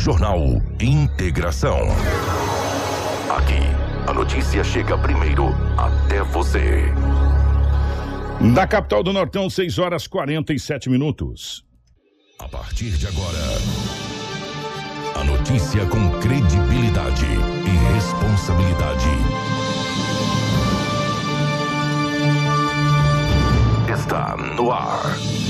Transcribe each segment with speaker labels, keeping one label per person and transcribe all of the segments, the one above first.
Speaker 1: Jornal Integração. Aqui, a notícia chega primeiro até você.
Speaker 2: Da capital do Nortão, 6 horas 47 minutos.
Speaker 1: A partir de agora, a notícia com credibilidade e responsabilidade. Está no ar.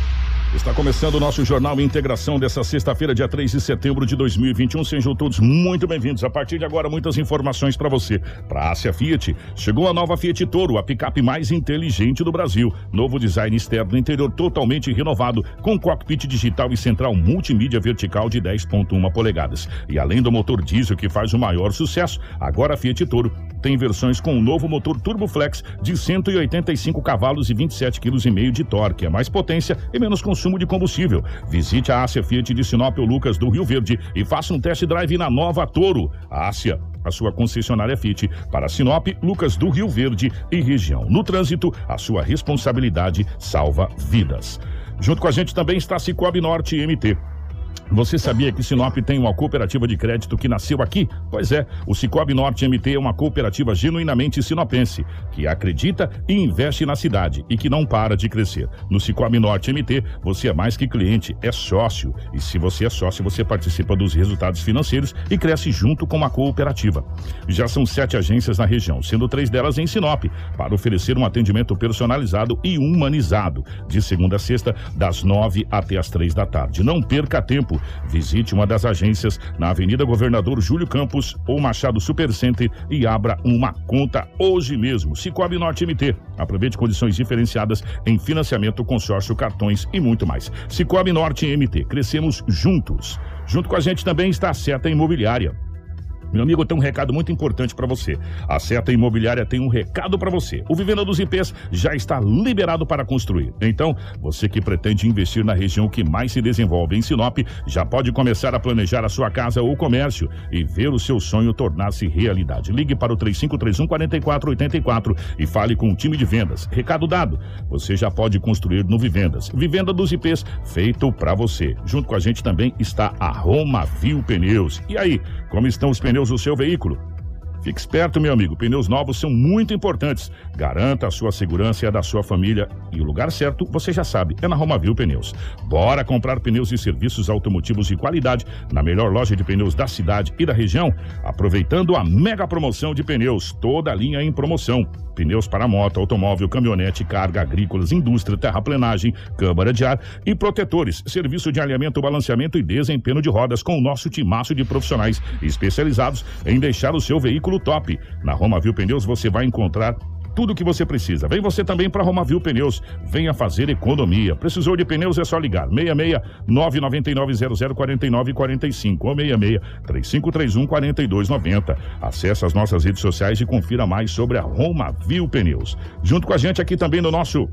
Speaker 2: Está começando o nosso Jornal Integração dessa sexta-feira, dia 3 de setembro de 2021. Sejam todos muito bem-vindos. A partir de agora, muitas informações para você. Para a Ásia Fiat, chegou a nova Fiat Toro, a picape mais inteligente do Brasil. Novo design externo, interior totalmente renovado, com cockpit digital e central multimídia vertical de 10,1 polegadas. E além do motor diesel que faz o maior sucesso, agora a Fiat Toro tem versões com o novo motor Turbo Flex de 185 cavalos e 27,5 kg de torque. É mais potência e menos consumo consumo de combustível. Visite a Ásia Fiat de Sinop ou Lucas do Rio Verde e faça um test drive na nova Toro. A Ásia a sua concessionária Fiat para Sinop, Lucas do Rio Verde e região. No trânsito, a sua responsabilidade salva vidas. Junto com a gente também está Cicobi Norte MT. Você sabia que Sinop tem uma cooperativa de crédito que nasceu aqui? Pois é, o Cicobi Norte MT é uma cooperativa genuinamente sinopense, que acredita e investe na cidade e que não para de crescer. No Cicobi Norte MT, você é mais que cliente, é sócio. E se você é sócio, você participa dos resultados financeiros e cresce junto com a cooperativa. Já são sete agências na região, sendo três delas em Sinop, para oferecer um atendimento personalizado e humanizado, de segunda a sexta, das nove até as três da tarde. Não perca tempo Visite uma das agências na Avenida Governador Júlio Campos ou Machado Supercenter e abra uma conta hoje mesmo. Cicobi Norte MT. Aproveite condições diferenciadas em financiamento, consórcio, cartões e muito mais. Cicobi Norte MT. Crescemos juntos. Junto com a gente também está a Seta Imobiliária. Meu amigo, tem um recado muito importante para você. A Seta Imobiliária tem um recado para você. O Vivenda dos IPs já está liberado para construir. Então, você que pretende investir na região que mais se desenvolve em Sinop, já pode começar a planejar a sua casa ou comércio e ver o seu sonho tornar-se realidade. Ligue para o 3531 4484 e fale com o time de vendas. Recado dado. Você já pode construir no Vivendas. Vivenda dos IPs feito para você. Junto com a gente também está a Roma Viu Pneus. E aí, como estão os pneus do seu veículo? Fique esperto, meu amigo. Pneus novos são muito importantes. Garanta a sua segurança e a da sua família. E o lugar certo, você já sabe, é na Romavil Pneus. Bora comprar pneus e serviços automotivos de qualidade na melhor loja de pneus da cidade e da região, aproveitando a mega promoção de pneus, toda a linha em promoção. Pneus para moto, automóvel, caminhonete, carga, agrícolas, indústria, terraplenagem, câmara de ar e protetores. Serviço de alinhamento, balanceamento e desempenho de rodas com o nosso timaço de profissionais especializados em deixar o seu veículo top. Na Roma Viu Pneus você vai encontrar tudo o que você precisa. Vem você também para Romavil Pneus. Venha fazer economia. Precisou de pneus é só ligar. 66 999 0049 45 ou 66 3531 4290. Acesse as nossas redes sociais e confira mais sobre a Romavil Pneus. Junto com a gente aqui também no nosso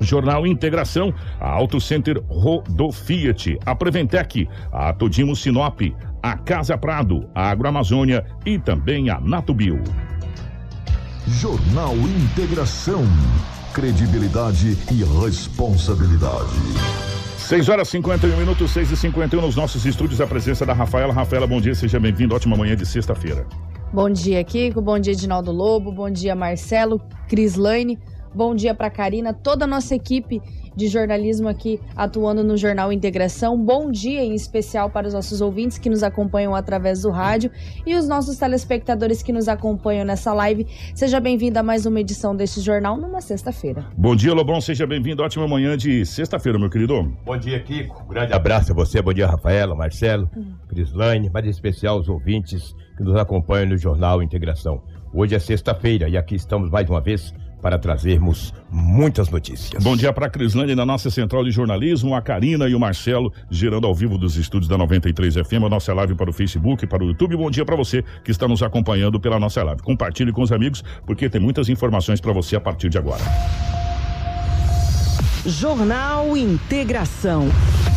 Speaker 2: Jornal Integração, a Auto Center Rodofiat, a Preventec, a Todimo Sinop, a Casa Prado, a Agroamazônia e também a Natubio.
Speaker 1: Jornal Integração. Credibilidade e responsabilidade.
Speaker 2: 6 horas 51 minutos, 6 e 51 nos nossos estúdios, a presença da Rafaela. Rafaela, bom dia, seja bem-vindo. Ótima manhã de sexta-feira.
Speaker 3: Bom dia, Kiko. Bom dia, Edinaldo Lobo. Bom dia, Marcelo, Cris Lane. Bom dia para Karina, toda a nossa equipe de jornalismo aqui atuando no Jornal Integração. Bom dia em especial para os nossos ouvintes que nos acompanham através do rádio e os nossos telespectadores que nos acompanham nessa live. Seja bem-vindo a mais uma edição deste jornal numa sexta-feira.
Speaker 2: Bom dia, Lobão. Seja bem-vindo. Ótima manhã de sexta-feira, meu querido.
Speaker 4: Bom dia, Kiko. Um grande abraço a você. Bom dia, Rafaela, Marcelo, uhum. Crislane, mas em especial os ouvintes que nos acompanham no Jornal Integração. Hoje é sexta-feira e aqui estamos mais uma vez para trazermos muitas notícias.
Speaker 2: Bom dia para Crislane na nossa central de jornalismo, a Karina e o Marcelo, girando ao vivo dos estúdios da 93 FM, a nossa live para o Facebook, para o YouTube. Bom dia para você que está nos acompanhando pela nossa live. Compartilhe com os amigos, porque tem muitas informações para você a partir de agora.
Speaker 5: Jornal Integração.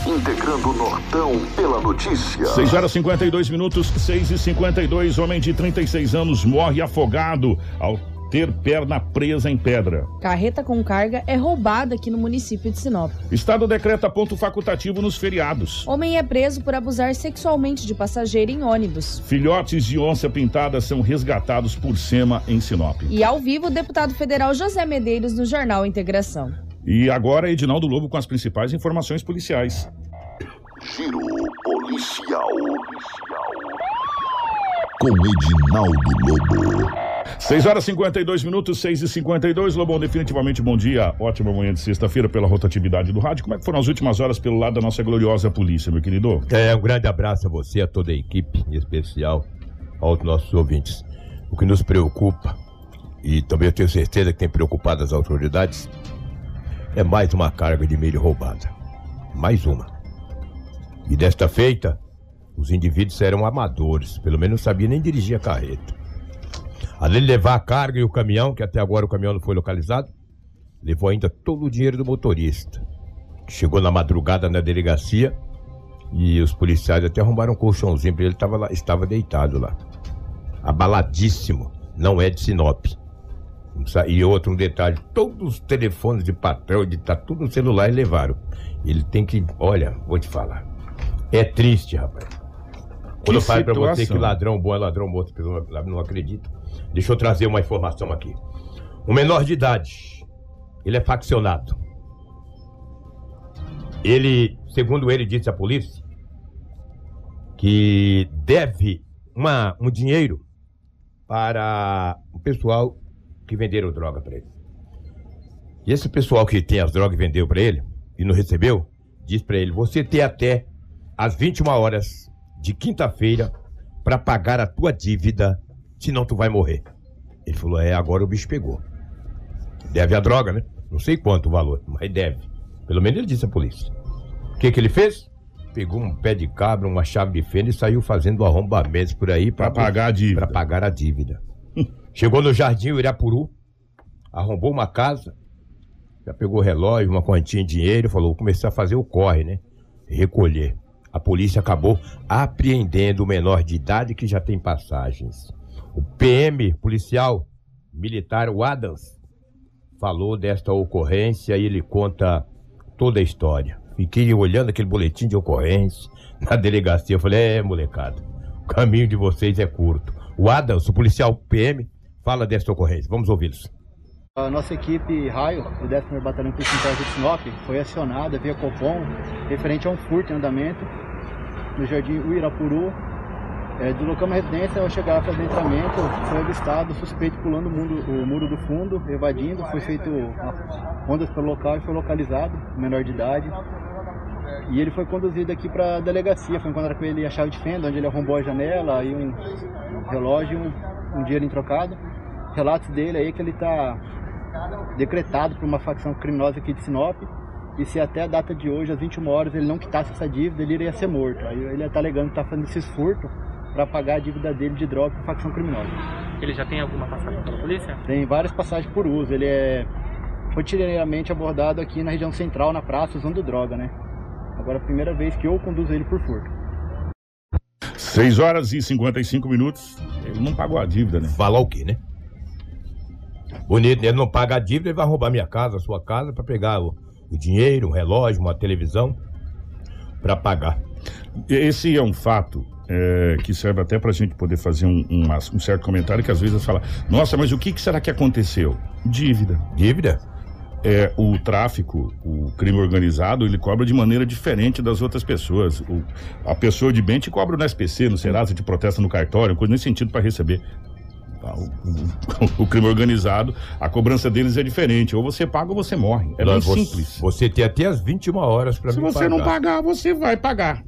Speaker 1: Integrando o Nortão pela notícia.
Speaker 2: 6 horas 52 minutos, 6 e 52 Homem de 36 anos morre afogado ao ter perna presa em pedra.
Speaker 3: Carreta com carga é roubada aqui no município de Sinop.
Speaker 2: Estado decreta ponto facultativo nos feriados.
Speaker 3: Homem é preso por abusar sexualmente de passageiro em ônibus.
Speaker 2: Filhotes de onça pintada são resgatados por SEMA em Sinop.
Speaker 3: E ao vivo, o deputado federal José Medeiros no Jornal Integração.
Speaker 2: E agora, Edinaldo Lobo com as principais informações policiais.
Speaker 1: Giro policial. Com Edinaldo Lobo.
Speaker 2: 6 horas 52 minutos, 6 e 52 Lobão, definitivamente bom dia. Ótima manhã de sexta-feira pela rotatividade do rádio. Como é que foram as últimas horas pelo lado da nossa gloriosa polícia, meu querido?
Speaker 4: É, um grande abraço a você, a toda a equipe, em especial aos nossos ouvintes. O que nos preocupa, e também eu tenho certeza que tem preocupado as autoridades, é mais uma carga de milho roubada. Mais uma. E desta feita, os indivíduos eram amadores, pelo menos não sabiam nem dirigir a carreta. Além de levar a carga e o caminhão, que até agora o caminhão não foi localizado, levou ainda todo o dinheiro do motorista. Chegou na madrugada na delegacia e os policiais até arrumaram um colchãozinho para ele, tava lá, estava deitado lá. Abaladíssimo, não é de Sinop. E outro um detalhe, todos os telefones de patrão, de tá tudo no celular e levaram. Ele tem que, olha, vou te falar. É triste, rapaz. Quando eu falo pra você que ladrão bom é ladrão morto, não acredito. Deixa eu trazer uma informação aqui. Um menor de idade, ele é faccionado. Ele, segundo ele disse à polícia, que deve uma, um dinheiro para o pessoal que venderam droga para ele. E esse pessoal que tem as drogas e vendeu para ele e não recebeu, diz para ele: você tem até às 21 horas de quinta-feira para pagar a tua dívida senão tu vai morrer. Ele falou: é, agora o bicho pegou. Deve a droga, né? Não sei quanto o valor, mas deve. Pelo menos ele disse à polícia. O que, que ele fez? Pegou um pé de cabra, uma chave de fenda e saiu fazendo arrombamentos por aí
Speaker 2: para pagar a dívida.
Speaker 4: Para pagar a dívida. Chegou no Jardim Irapuru, arrombou uma casa, já pegou relógio, uma quantia de dinheiro, falou: começar a fazer o corre, né? Recolher. A polícia acabou apreendendo o menor de idade que já tem passagens. O PM policial militar, o Adams, falou desta ocorrência e ele conta toda a história. Fiquei olhando aquele boletim de ocorrência na delegacia. Eu falei, é, molecada, o caminho de vocês é curto. O Adams, o policial PM, fala desta ocorrência. Vamos ouvi-los.
Speaker 6: A nossa equipe Raio, do 10º Batalhão Polícia de Sinop, foi acionada via Copom referente a um furto em andamento no Jardim Uirapuru, é, deslocamos a residência, ao chegar a fazer entramento, foi avistado suspeito pulando o, mundo, o muro do fundo, evadindo, foi feito ondas pelo local e foi localizado, menor de idade. E ele foi conduzido aqui para a delegacia, foi encontrado com ele a chave de fenda, onde ele arrombou a janela, um, um relógio e um, um dinheiro em trocado. Relatos dele aí que ele está decretado por uma facção criminosa aqui de Sinop, e se até a data de hoje, às 21 horas, ele não quitasse essa dívida, ele iria ser morto. Aí ele está alegando que está fazendo esses furtos para pagar a dívida dele de droga com facção criminosa.
Speaker 7: Ele já tem alguma passagem pela polícia?
Speaker 6: Tem várias passagens por uso. Ele é rotineiramente abordado aqui na região central, na praça, usando droga, né? Agora é a primeira vez que eu conduzo ele por furto.
Speaker 2: 6 horas e 55 minutos. Ele não pagou a dívida, né?
Speaker 4: Falar o quê, né? Bonito, ele não paga a dívida, ele vai roubar minha casa, a sua casa, para pegar o, o dinheiro, um relógio, uma televisão, para pagar.
Speaker 2: Esse é um fato é, que serve até para a gente poder fazer um, um, um, certo comentário que às vezes fala, nossa, mas o que, que será que aconteceu? Dívida.
Speaker 4: Dívida?
Speaker 2: É, o tráfico, o crime organizado, ele cobra de maneira diferente das outras pessoas. O, a pessoa de bem te cobra no SPC, no Serasa, te protesta no cartório, coisa nesse sentido para receber. Ah, o, o, o, crime organizado, a cobrança deles é diferente. Ou você paga ou você morre. É bem
Speaker 4: você,
Speaker 2: simples.
Speaker 4: Você tem até as 21 horas para
Speaker 2: Se você
Speaker 4: pagar.
Speaker 2: não pagar, você vai pagar.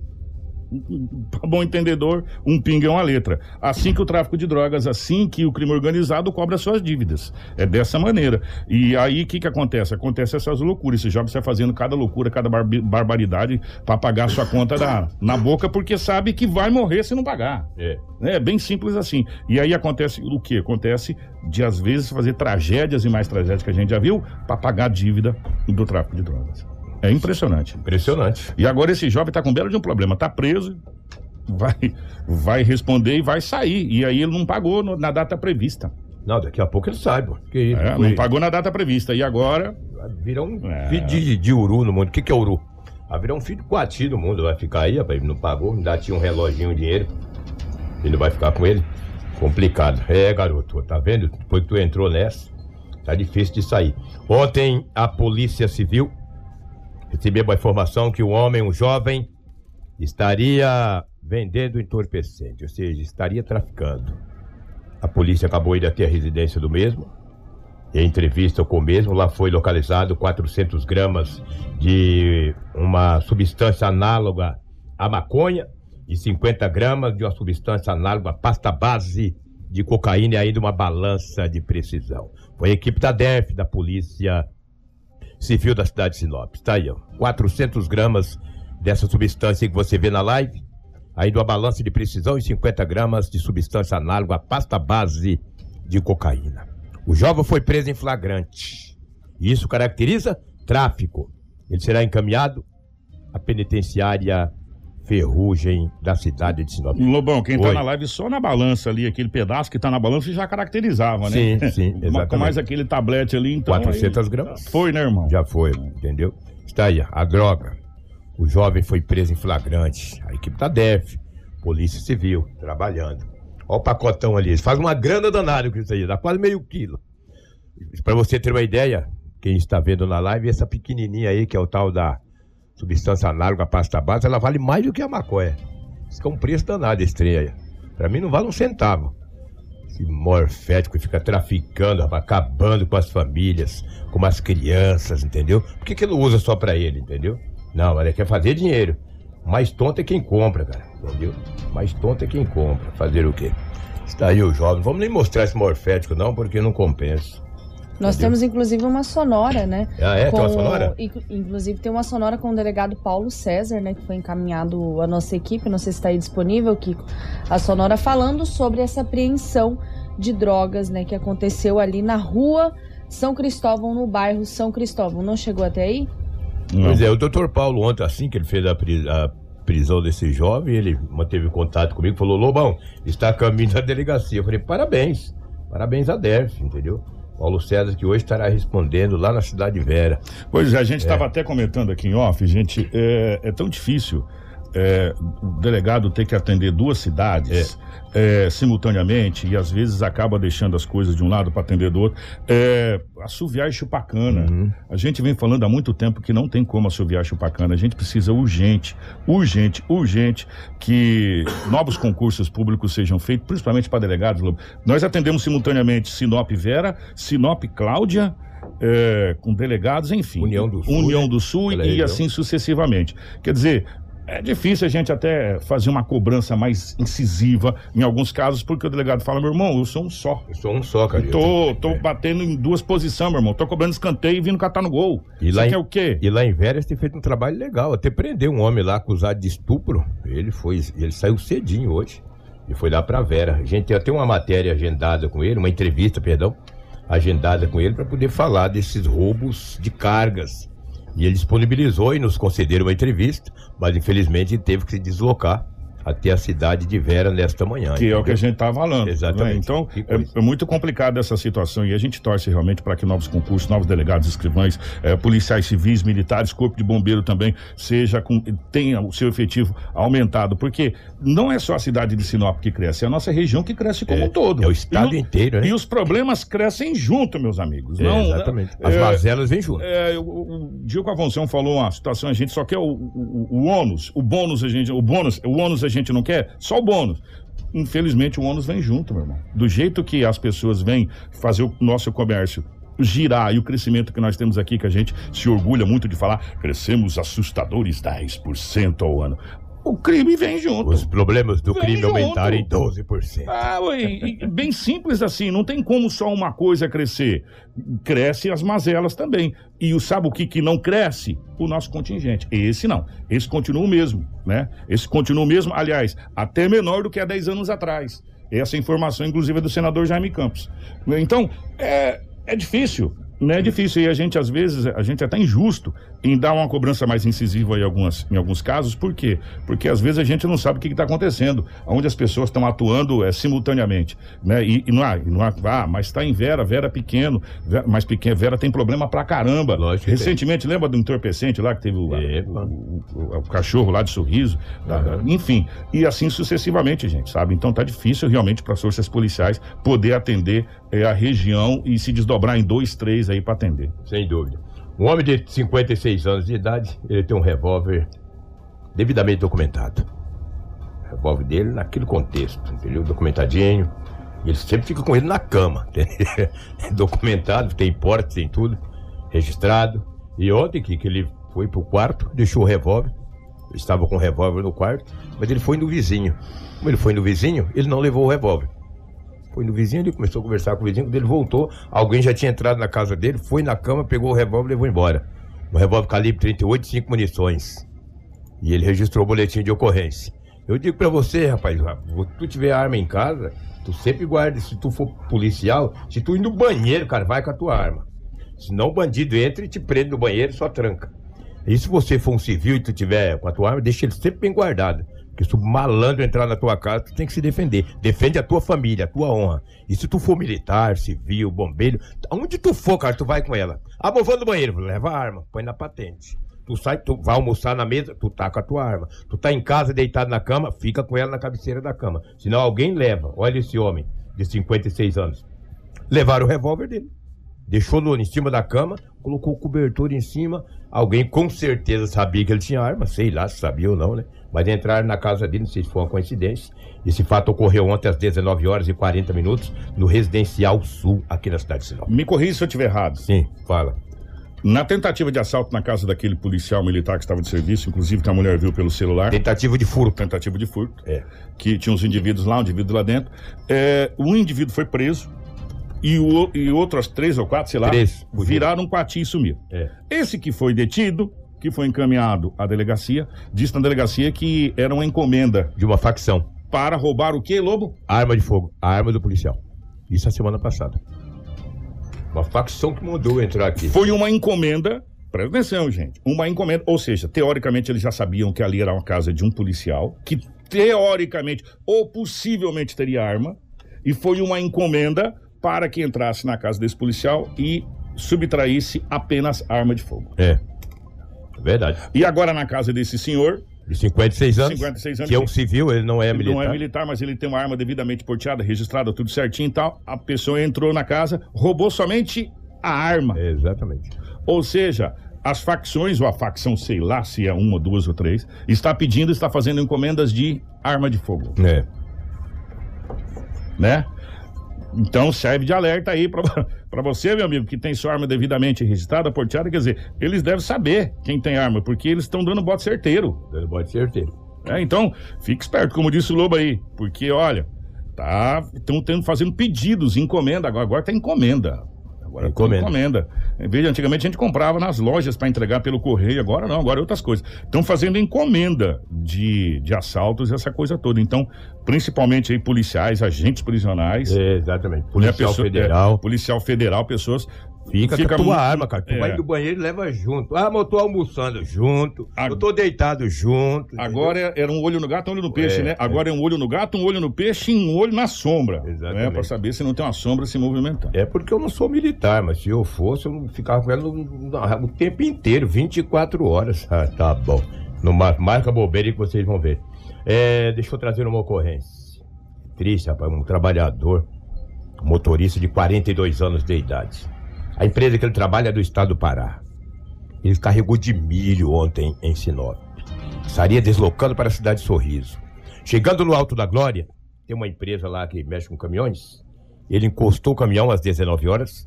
Speaker 2: Para bom entendedor, um pinga é uma letra. Assim que o tráfico de drogas, assim que o crime organizado cobra suas dívidas. É dessa maneira. E aí o que que acontece? Acontece essas loucuras. Esse jovem sai fazendo cada loucura, cada barbi- barbaridade para pagar sua conta da, na boca, porque sabe que vai morrer se não pagar.
Speaker 4: É.
Speaker 2: É bem simples assim. E aí acontece o que? Acontece de às vezes fazer tragédias e mais tragédias que a gente já viu para pagar a dívida do tráfico de drogas. É impressionante.
Speaker 4: Impressionante.
Speaker 2: E agora esse jovem tá com belo de um problema, tá preso, vai vai responder e vai sair. E aí ele não pagou no- na data prevista.
Speaker 4: Não, daqui a pouco ele sai, pô. Que isso?
Speaker 2: É, não pagou na data prevista. E agora
Speaker 4: Vai virar um
Speaker 2: É.
Speaker 4: filho de, de uru no mundo. O que, que é uru? Vai virar um filho de coati no mundo. Vai ficar aí, rapaz. Ele não pagou, ainda tinha um reloginho, um dinheiro. Ele vai ficar com ele. Complicado. É, garoto, tá vendo? Depois que tu entrou nessa, tá difícil de sair. Ontem, a Polícia Civil recebeu uma informação que um homem, um jovem, estaria vendendo entorpecente, ou seja, estaria traficando. A polícia acabou indo até a residência do mesmo. Em entrevista com o mesmo, lá foi localizado 400 gramas de uma substância análoga à maconha e 50 gramas de uma substância análoga à pasta base de cocaína e ainda uma balança de precisão. Foi a equipe da DEF, da Polícia Civil da cidade de Sinop. Está aí, ó. 400 gramas dessa substância que você vê na live. Ainda uma balança de precisão e 50 gramas de substância análoga à pasta base de cocaína. O jovem foi preso em flagrante. E isso caracteriza tráfico. Ele será encaminhado à penitenciária Ferrugem da cidade de Sinop.
Speaker 2: Lobão, quem tá
Speaker 4: Oi.
Speaker 2: na live só na balança ali, aquele pedaço que tá na balança já caracterizava, né?
Speaker 4: Sim, sim, exatamente.
Speaker 2: Com mais aquele tablete ali, então.
Speaker 4: 400
Speaker 2: aí-
Speaker 4: gramas.
Speaker 2: Foi, né, irmão?
Speaker 4: Já foi, entendeu? Está aí, a droga. O jovem foi preso em flagrante. A equipe da DEF, Polícia Civil, trabalhando. Olha o pacotão ali. Faz uma grana danada com isso aí, dá quase meio quilo. Para você ter uma ideia, quem está vendo na live, essa pequenininha aí, que é o tal da substância análoga à pasta base, ela vale mais do que a maconha. Isso é um preço danado esse trem. Pra mim não vale um centavo. Esse morfético fica traficando, acabando com as famílias, com as crianças, entendeu? Por que, que ele não usa só pra ele, entendeu? Não, ele quer fazer dinheiro. Mais tonto é quem compra, cara, entendeu? Mais tonto é quem compra. Fazer o quê? Está aí o jovem. Vamos nem mostrar esse morfético, não, porque não compensa.
Speaker 3: Nós temos inclusive uma sonora, né?
Speaker 4: Ah, é? Tem uma
Speaker 3: Com-
Speaker 4: sonora?
Speaker 3: Inclu- Inclusive tem uma sonora com o delegado Paulo César, né? Que foi encaminhado à nossa equipe, não sei se está aí disponível, Kiko. A sonora falando sobre essa apreensão de drogas, né? Que aconteceu ali na rua São Cristóvão, no bairro São Cristóvão. Não chegou até aí?
Speaker 2: Não.
Speaker 4: Pois é, o doutor Paulo, ontem, assim que ele fez a, pri- a prisão desse jovem, ele manteve contato comigo, falou, Lobão, está a caminho da delegacia. Eu falei, parabéns, parabéns a DERF, entendeu? Paulo César, que hoje estará respondendo lá na Cidade Vera.
Speaker 2: Pois é, a gente estava até comentando aqui em off, gente, é, é tão difícil é, o delegado ter que atender duas cidades é, simultaneamente e às vezes acaba deixando as coisas de um lado para atender do outro. É, assoviar e chupar cana.
Speaker 4: Uhum.
Speaker 2: A gente vem falando há muito tempo que não tem como assoviar e chupar cana. A gente precisa urgente, urgente, urgente que novos concursos públicos sejam feitos, principalmente para delegados. Lobo. Nós atendemos simultaneamente Sinop Vera, Sinop Cláudia, é, com delegados, enfim.
Speaker 4: União do Sul,
Speaker 2: União
Speaker 4: né?
Speaker 2: do Sul e assim sucessivamente. Quer dizer, é difícil a gente até fazer uma cobrança mais incisiva em alguns casos, porque o delegado fala, meu irmão, eu sou um só.
Speaker 4: Eu sou um só, cara.
Speaker 2: Eu tô, tô
Speaker 4: É.
Speaker 2: batendo em duas posições, meu irmão. Tô cobrando escanteio e vindo catar no gol.
Speaker 4: E lá
Speaker 2: Você
Speaker 4: em-
Speaker 2: quer o quê?
Speaker 4: E lá em Veras tem feito um trabalho legal. Até prendeu um homem lá acusado de estupro. Ele foi, ele saiu cedinho hoje. E foi lá pra Vera. A gente tem até uma matéria agendada com ele, uma entrevista, perdão, agendada com ele para poder falar desses roubos de cargas. E ele disponibilizou e nos concederam uma entrevista, mas infelizmente teve que se deslocar até a cidade de Vera nesta manhã.
Speaker 2: Que é o que a
Speaker 4: entendeu?
Speaker 2: gente tá falando.
Speaker 4: Exatamente.
Speaker 2: né? Então, é, é muito complicada essa situação e a gente torce realmente para que novos concursos, novos delegados, escrivães, eh, policiais civis, militares, corpo de bombeiro também, seja com, tenha o seu efetivo aumentado. Porque não é só a cidade de Sinop que cresce, é a nossa região que cresce como
Speaker 4: É,
Speaker 2: um todo.
Speaker 4: é o estado
Speaker 2: E
Speaker 4: inteiro, né?
Speaker 2: E os problemas crescem junto, meus amigos.
Speaker 4: É,
Speaker 2: não,
Speaker 4: exatamente. As
Speaker 2: é,
Speaker 4: mazelas vêm junto.
Speaker 2: É, o, o Diego Avonção falou uma situação, a gente só quer o, o, o ônus, o bônus a gente, o bônus, o ônus a gente não quer, só o bônus. Infelizmente o ônus vem junto, meu irmão. Do jeito que as pessoas vêm fazer o nosso comércio girar e o crescimento que nós temos aqui, que a gente se orgulha muito de falar, crescemos assustadores 10% ao ano. O crime vem junto.
Speaker 4: Os problemas do
Speaker 2: Vem
Speaker 4: crime
Speaker 2: junto.
Speaker 4: aumentaram em 12%.
Speaker 2: Ah, e- bem simples assim, não tem como só uma coisa crescer. Cresce as mazelas também. E o sabe o que, que não cresce? O nosso contingente. Esse não. Esse continua o mesmo, né? Esse continua o mesmo, aliás, até menor do que há 10 anos atrás. Essa informação, inclusive, é do senador Jaime Campos. Então, é, é difícil. Né? É difícil e a gente, às vezes, a gente é até injusto em dar uma cobrança mais incisiva em, algumas, em alguns casos. Por quê? Porque às vezes a gente não sabe o que está acontecendo, onde as pessoas estão atuando é, simultaneamente. Né? E, e não há, e não há, ah, mas está em Vera, Vera pequeno, Vera, mais pequeno, Vera tem problema pra caramba.
Speaker 4: Lógico que tem.
Speaker 2: Recentemente, lembra do entorpecente lá que teve o,
Speaker 4: É,
Speaker 2: o, o- o- o cachorro lá de sorriso? da- da- enfim, e assim sucessivamente, gente, sabe? Então tá difícil realmente para as forças policiais poder atender é, a região e se desdobrar em dois, três aí para atender.
Speaker 4: Sem dúvida. Um homem de 56 anos de idade, ele tem um revólver devidamente documentado. O revólver dele naquele contexto, entendeu? Documentadinho. Ele sempre fica com ele na cama, entendeu? Documentado, tem porte, tem tudo, registrado. E ontem que, que ele foi pro quarto, deixou o revólver. Estava com o revólver no quarto, mas ele foi no vizinho. Como ele foi no vizinho, ele não levou o revólver. Foi no vizinho, ele começou a conversar com o vizinho, quando ele voltou, alguém já tinha entrado na casa dele, foi na cama, pegou o revólver e levou embora. Um revólver calibre 38, 5 munições. E ele registrou o boletim de ocorrência. Eu digo pra você, rapaz, se tu tiver arma em casa, tu sempre guarda, se tu for policial, se tu ir no banheiro, cara, vai com a tua arma. Senão o bandido entra e te prende no banheiro só tranca. E se você for um civil e tu tiver com a tua arma, deixa ele sempre bem guardado. Porque se o malandro entrar na tua casa, tu tem que se defender. Defende a tua família, a tua honra. E se tu for militar, civil, bombeiro, aonde tu for, cara, tu vai com ela. Ah, eu vou no banheiro, leva a arma, põe na patente. Tu sai, tu vai almoçar na mesa, tu tá com a tua arma. Tu tá em casa deitado na cama, fica com ela na cabeceira da cama. Senão alguém leva. Olha esse homem de 56 anos. Levaram o revólver dele. Deixou no, em cima da cama, colocou o cobertor em cima. Alguém com certeza sabia que ele tinha arma, sei lá se sabia ou não, né? Mas entraram na casa dele, não sei se foi uma coincidência. Esse fato ocorreu ontem às 19 horas e 40 minutos no Residencial Sul, aqui na cidade de Sinop.
Speaker 2: Me corrija se eu estiver errado.
Speaker 4: Sim, fala.
Speaker 2: Na tentativa de assalto na casa daquele policial militar que estava de serviço, inclusive que a mulher viu pelo celular,
Speaker 4: Tentativa de furto.
Speaker 2: tentativa de furto,
Speaker 4: É.
Speaker 2: que tinha uns indivíduos lá, um indivíduo lá dentro. É, um indivíduo foi preso e, o, e outras três ou quatro, sei lá,
Speaker 4: Três.
Speaker 2: viraram um patinho e sumiram.
Speaker 4: É.
Speaker 2: Esse que foi detido, que foi encaminhado à delegacia, disse na delegacia que era uma encomenda
Speaker 4: De uma facção.
Speaker 2: para roubar o quê, Lobo?
Speaker 4: Arma de fogo. A arma do policial. Isso a semana passada. Uma facção que mandou entrar aqui.
Speaker 2: Foi uma encomenda, presta atenção, gente, uma encomenda, ou seja, teoricamente eles já sabiam que ali era uma casa de um policial, que teoricamente ou possivelmente teria arma, e foi uma encomenda para que entrasse na casa desse policial e subtraísse apenas arma de fogo.
Speaker 4: É. Verdade.
Speaker 2: E agora na casa desse senhor,
Speaker 4: De 56 anos.
Speaker 2: 56 anos.
Speaker 4: Que é um civil, ele não é
Speaker 2: ele
Speaker 4: militar.
Speaker 2: não é militar, mas ele tem uma arma devidamente porteada, registrada, tudo certinho e tal. A pessoa entrou na casa, roubou somente a arma.
Speaker 4: Exatamente.
Speaker 2: Ou seja, as facções, ou a facção, sei lá se é uma, duas ou três, está pedindo, está fazendo encomendas de arma de fogo,
Speaker 4: É.
Speaker 2: né? Então serve de alerta aí pra você, meu amigo, que tem sua arma devidamente registrada, porteada, quer dizer, eles devem saber quem tem arma, porque eles estão dando bote certeiro.
Speaker 4: Pode ser certeiro.
Speaker 2: né? Então, fique esperto, como disse o Lobo aí, porque olha, tá, estão fazendo pedidos, encomenda, agora, agora tá encomenda. Agora
Speaker 4: Encomenda.
Speaker 2: encomenda. de antigamente a gente comprava nas lojas para entregar pelo correio, agora não, agora é outras coisas. Estão fazendo encomenda de, de assaltos, essa coisa toda. Então, principalmente aí policiais, agentes prisionais,
Speaker 4: É, exatamente.
Speaker 2: né,
Speaker 4: Policial
Speaker 2: pessoa-
Speaker 4: Federal.
Speaker 2: é, policial federal, pessoas
Speaker 4: Fica,
Speaker 2: fica
Speaker 4: com a tua
Speaker 2: muito-
Speaker 4: arma, cara. Tu
Speaker 2: é.
Speaker 4: vai do banheiro e leva junto. Ah, mas eu tô almoçando junto.
Speaker 2: Ag-
Speaker 4: Eu tô deitado junto.
Speaker 2: Agora é- era um olho no gato, um olho no peixe,
Speaker 4: É,
Speaker 2: né? Agora é. um olho no gato, um olho no peixe e um olho na sombra.
Speaker 4: Exatamente.
Speaker 2: Né? Pra saber se não tem uma sombra se movimentando.
Speaker 4: É porque eu não sou militar, mas se eu fosse, eu ficava com ela no, no- o tempo inteiro, 24 horas. Ah, tá bom. Não mar- marca bobeira que vocês vão ver. É, deixa eu trazer uma ocorrência. Triste, rapaz, um trabalhador, motorista de 42 anos de idade. A empresa que ele trabalha é do estado do Pará. Ele carregou de milho ontem em Sinop. Estaria deslocando para a cidade de Sorriso. Chegando no Alto da Glória, tem uma empresa lá que mexe com caminhões. Ele encostou o caminhão às 19 horas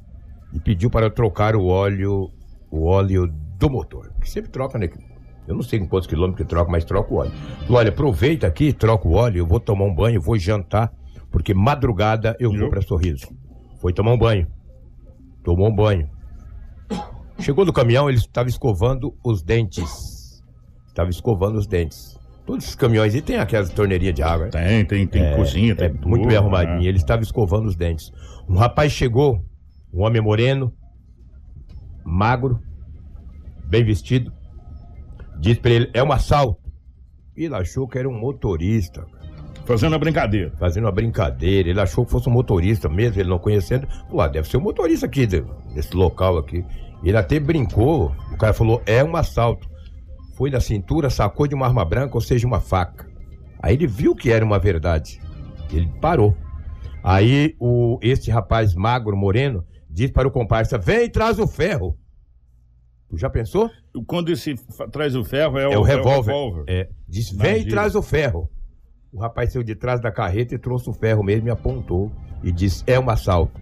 Speaker 4: e pediu para trocar o óleo, o óleo do motor. Que sempre troca, né? Eu não sei em quantos quilômetros que troca, mas troca o óleo. Falou, olha, aproveita aqui, troca o óleo, eu vou tomar um banho, vou jantar, porque madrugada eu vou pra Sorriso. Foi tomar um banho. Tomou um banho. Chegou no caminhão, ele estava escovando os dentes. Estava escovando os dentes. Todos os caminhões, e tem aquelas torneirinhas de água, né?
Speaker 2: Tem, tem, tem cozinha, tem
Speaker 4: É
Speaker 2: tudo,
Speaker 4: muito bem arrumadinho.
Speaker 2: né?
Speaker 4: Ele estava escovando os dentes. Um rapaz chegou, um homem moreno, magro, bem vestido. Disse pra ele: é um assalto. E ele achou que era um motorista,
Speaker 2: Fazendo a brincadeira.
Speaker 4: fazendo uma brincadeira. Ele achou que fosse um motorista mesmo, ele não conhecendo. Falou: ah, deve ser um motorista aqui, de- desse local aqui. Ele até brincou. O cara falou: é um assalto. Foi na cintura, sacou de uma arma branca, ou seja, uma faca. Aí ele viu que era uma verdade. Ele parou. Aí o, esse rapaz magro, moreno, disse para o comparsa: vem e traz o ferro. Tu já pensou?
Speaker 2: Quando esse traz o ferro, é,
Speaker 4: É o revólver.
Speaker 2: revólver.
Speaker 4: É, disse:
Speaker 2: Na
Speaker 4: vem e traz o ferro. O rapaz saiu de trás da carreta e trouxe o ferro mesmo e apontou. E disse: é um assalto.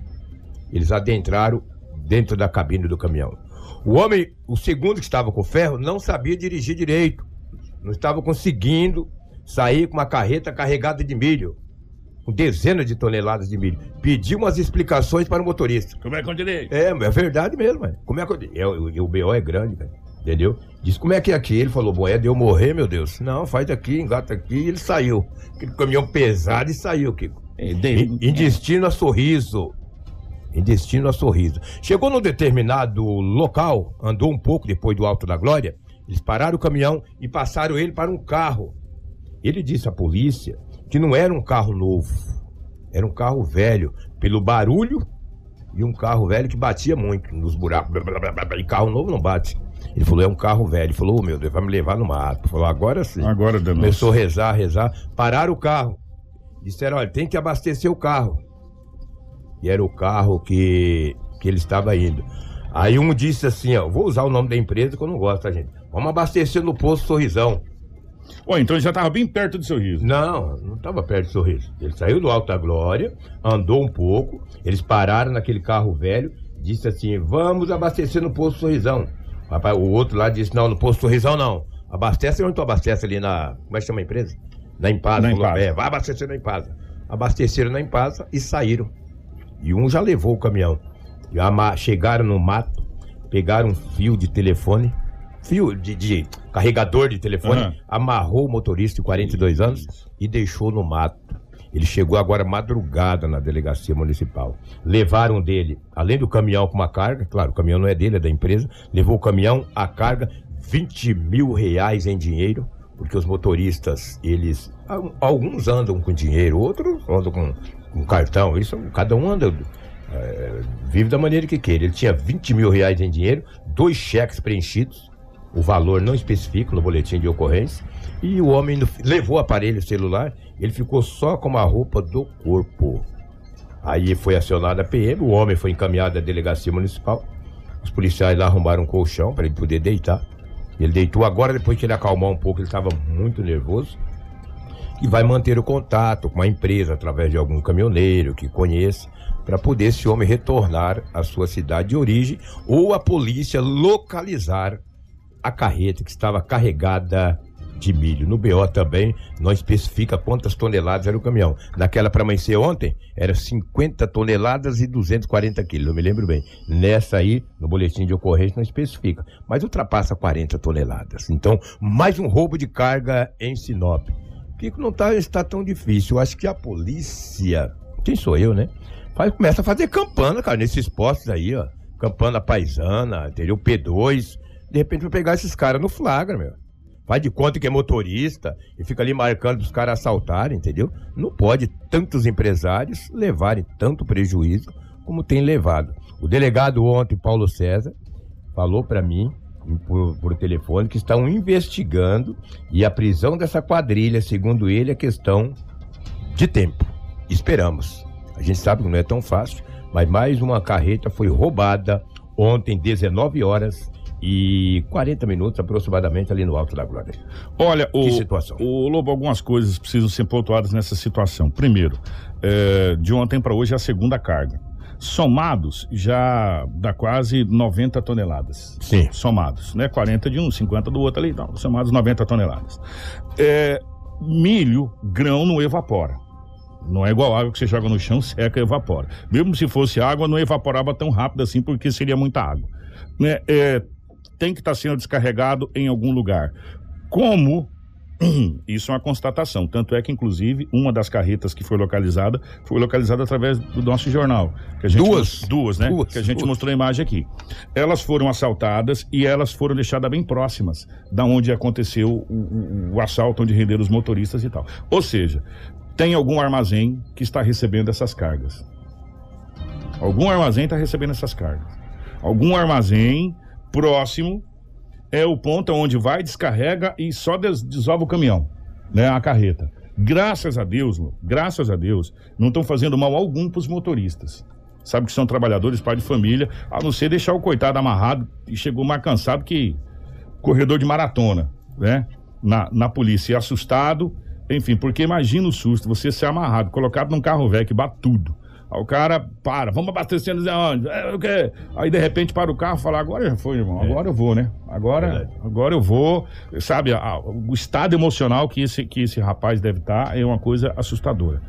Speaker 4: Eles adentraram dentro da cabine do caminhão. O homem, o segundo que estava com o ferro, não sabia dirigir direito. Não estava conseguindo sair com uma carreta carregada de milho. Com dezenas de toneladas de milho. Pediu umas explicações para o motorista.
Speaker 2: Como é que eu direi?
Speaker 4: É, é verdade mesmo, mano. Como é que eu. é, o, o BO é grande, cara. Entendeu? Diz como é que é aqui. Ele falou, bom, é de eu morrer, meu Deus. Não, faz aqui, engata aqui. E ele saiu. Aquele caminhão pesado e saiu, Kiko. Em, em destino a sorriso. Em destino a sorriso. Chegou num determinado local, andou um pouco depois do Alto da Glória. Eles pararam o caminhão e passaram ele para um carro. Ele disse à polícia que não era um carro novo, era um carro velho, pelo barulho e um carro velho que batia muito nos buracos. E carro novo não bate. Ele falou, é um carro velho. Ele falou, oh, meu Deus, vai me levar no mato. Falou, agora sim.
Speaker 2: Agora, Denúncia.
Speaker 4: Começou a rezar, rezar. Pararam o carro. Disseram, olha, tem que abastecer o carro. E era o carro que, que ele estava indo. Aí um disse assim, ó, vou usar o nome da empresa que eu não gosto, tá, gente? Vamos abastecer no posto Sorrisão.
Speaker 2: Ó, então ele já tava bem perto do seu riso.
Speaker 4: Não, não estava perto do sorriso. Ele saiu do Alto da Glória, andou um pouco, eles pararam naquele carro velho, disse assim: vamos abastecer no posto Sorrisão. Rapaz, o outro lá disse: não, no posto Sorrisão não. Abastece onde tu abastece ali na. Como é que chama a empresa? Na Impasa.
Speaker 2: Na Impasa.
Speaker 4: É, vai abastecer na Impasa. Abasteceram na Impasa e saíram. E um já levou o caminhão. Ama- chegaram no mato, pegaram um fio de telefone, fio de, de carregador de telefone,
Speaker 2: Aham.
Speaker 4: amarrou o motorista de 42 anos e deixou no mato. Ele chegou agora madrugada na delegacia municipal. Levaram dele, além do caminhão com uma carga, claro, o caminhão não é dele, é da empresa, levou o caminhão, a carga, 20 mil reais em dinheiro, porque os motoristas, eles. al- Alguns andam com dinheiro, outros andam com, com cartão. Isso, cada um anda. é, vive da maneira que queira. Ele tinha 20 mil reais em dinheiro, dois cheques preenchidos, o valor não especifica no boletim de ocorrência, e o homem levou o aparelho celular, ele ficou só com a roupa do corpo. Aí foi acionada a PM, o homem foi encaminhado à delegacia municipal. Os policiais lá arrumaram um colchão para ele poder deitar. Ele deitou agora, depois que ele acalmou um pouco, ele estava muito nervoso. E vai manter o contato com a empresa através de algum caminhoneiro que conheça, para poder esse homem retornar à sua cidade de origem ou a polícia localizar a carreta que estava carregada de milho. No BO também não especifica quantas toneladas era o caminhão. Naquela para amanhecer ontem, era 50 toneladas e 240 quilos, eu me lembro bem. Nessa aí, no boletim de ocorrência não especifica, mas ultrapassa 40 toneladas. Então, mais um roubo de carga em Sinop. Que não tá, está tão difícil. Eu acho que a polícia, quem sou eu, né? Faz, começa a fazer campana, cara, nesses postos aí, ó. Campana paisana, entendeu? P2. De repente vai pegar esses caras no flagra, meu. Faz de conta que é motorista e fica ali marcando os caras assaltarem, entendeu? Não pode tantos empresários levarem tanto prejuízo como tem levado. O delegado ontem, Paulo César, falou para mim por, por telefone que estão investigando e a prisão dessa quadrilha, segundo ele, é questão de tempo. Esperamos. A gente sabe que não é tão fácil, mas mais uma carreta foi roubada ontem, 19 horas e 40 minutos aproximadamente ali no Alto da Glória.
Speaker 2: Olha, o,
Speaker 4: Que situação?
Speaker 2: o Lobo, algumas coisas precisam ser pontuadas nessa situação. Primeiro, é, de ontem para hoje é a segunda carga. somados já dá quase 90 toneladas.
Speaker 4: Sim.
Speaker 2: Somados, né? 40 de um, 50 do outro ali, então, somados 90 toneladas. É, milho, grão não evapora. Não é igual água que você joga no chão, seca e evapora. Mesmo se fosse água, não evaporava tão rápido assim, porque seria muita água. Né? É, tem que estar sendo descarregado em algum lugar. Como isso é uma constatação. Tanto é que, inclusive, uma das carretas que foi localizada foi localizada através do nosso jornal.
Speaker 4: Duas?
Speaker 2: Duas, né?
Speaker 4: Duas,
Speaker 2: que a gente
Speaker 4: duas.
Speaker 2: mostrou a imagem aqui. Elas foram assaltadas e elas foram deixadas bem próximas da onde aconteceu o, o- o assalto, onde renderam os motoristas e tal. Ou seja, tem algum armazém que está recebendo essas cargas. Algum armazém está recebendo essas cargas. Algum armazém próximo é o ponto onde vai, descarrega e só des desova o caminhão, né? A carreta. Graças a Deus, graças a Deus, não estão fazendo mal algum para os motoristas. Sabe que são trabalhadores, pai de família, a não ser deixar o coitado amarrado e chegou mais cansado que corredor de maratona, né? Na, na polícia, assustado, enfim, porque imagina o susto, você ser amarrado, colocado num carro velho que bate tudo. Aí o cara para, vamos abastecer, não sei onde, é, o quê? Aí de repente para o carro e fala, agora já foi, irmão, agora eu vou, né? Agora,
Speaker 4: Verdade.
Speaker 2: agora eu vou. Sabe, a- o estado emocional que esse, que esse rapaz deve estar é uma coisa assustadora.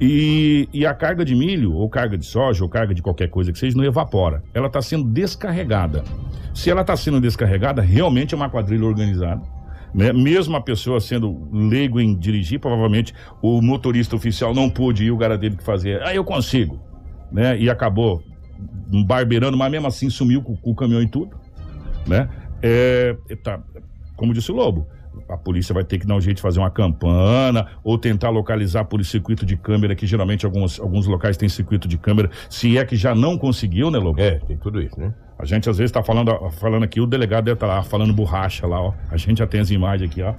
Speaker 2: E, e a carga de milho, ou carga de soja, ou carga de qualquer coisa que seja, não evapora. Ela está sendo descarregada. Se ela está sendo descarregada, realmente é uma quadrilha organizada. Né? Mesmo a pessoa sendo leigo em dirigir, provavelmente o motorista oficial não pôde ir, o cara teve que fazer. Ah, eu consigo. Né? E acabou barbeirando, mas mesmo assim sumiu com, com o caminhão e tudo. Né? É, tá, como disse o Lobo, a polícia vai ter que dar um jeito de fazer uma campana ou tentar localizar por circuito de câmera, que geralmente alguns, alguns locais têm circuito de câmera, se é que já não conseguiu, né, Lobo?
Speaker 4: É, tem tudo isso, né?
Speaker 2: A gente às vezes tá falando, falando aqui, o delegado deve estar lá falando borracha lá, ó. A gente já tem as imagens aqui, ó.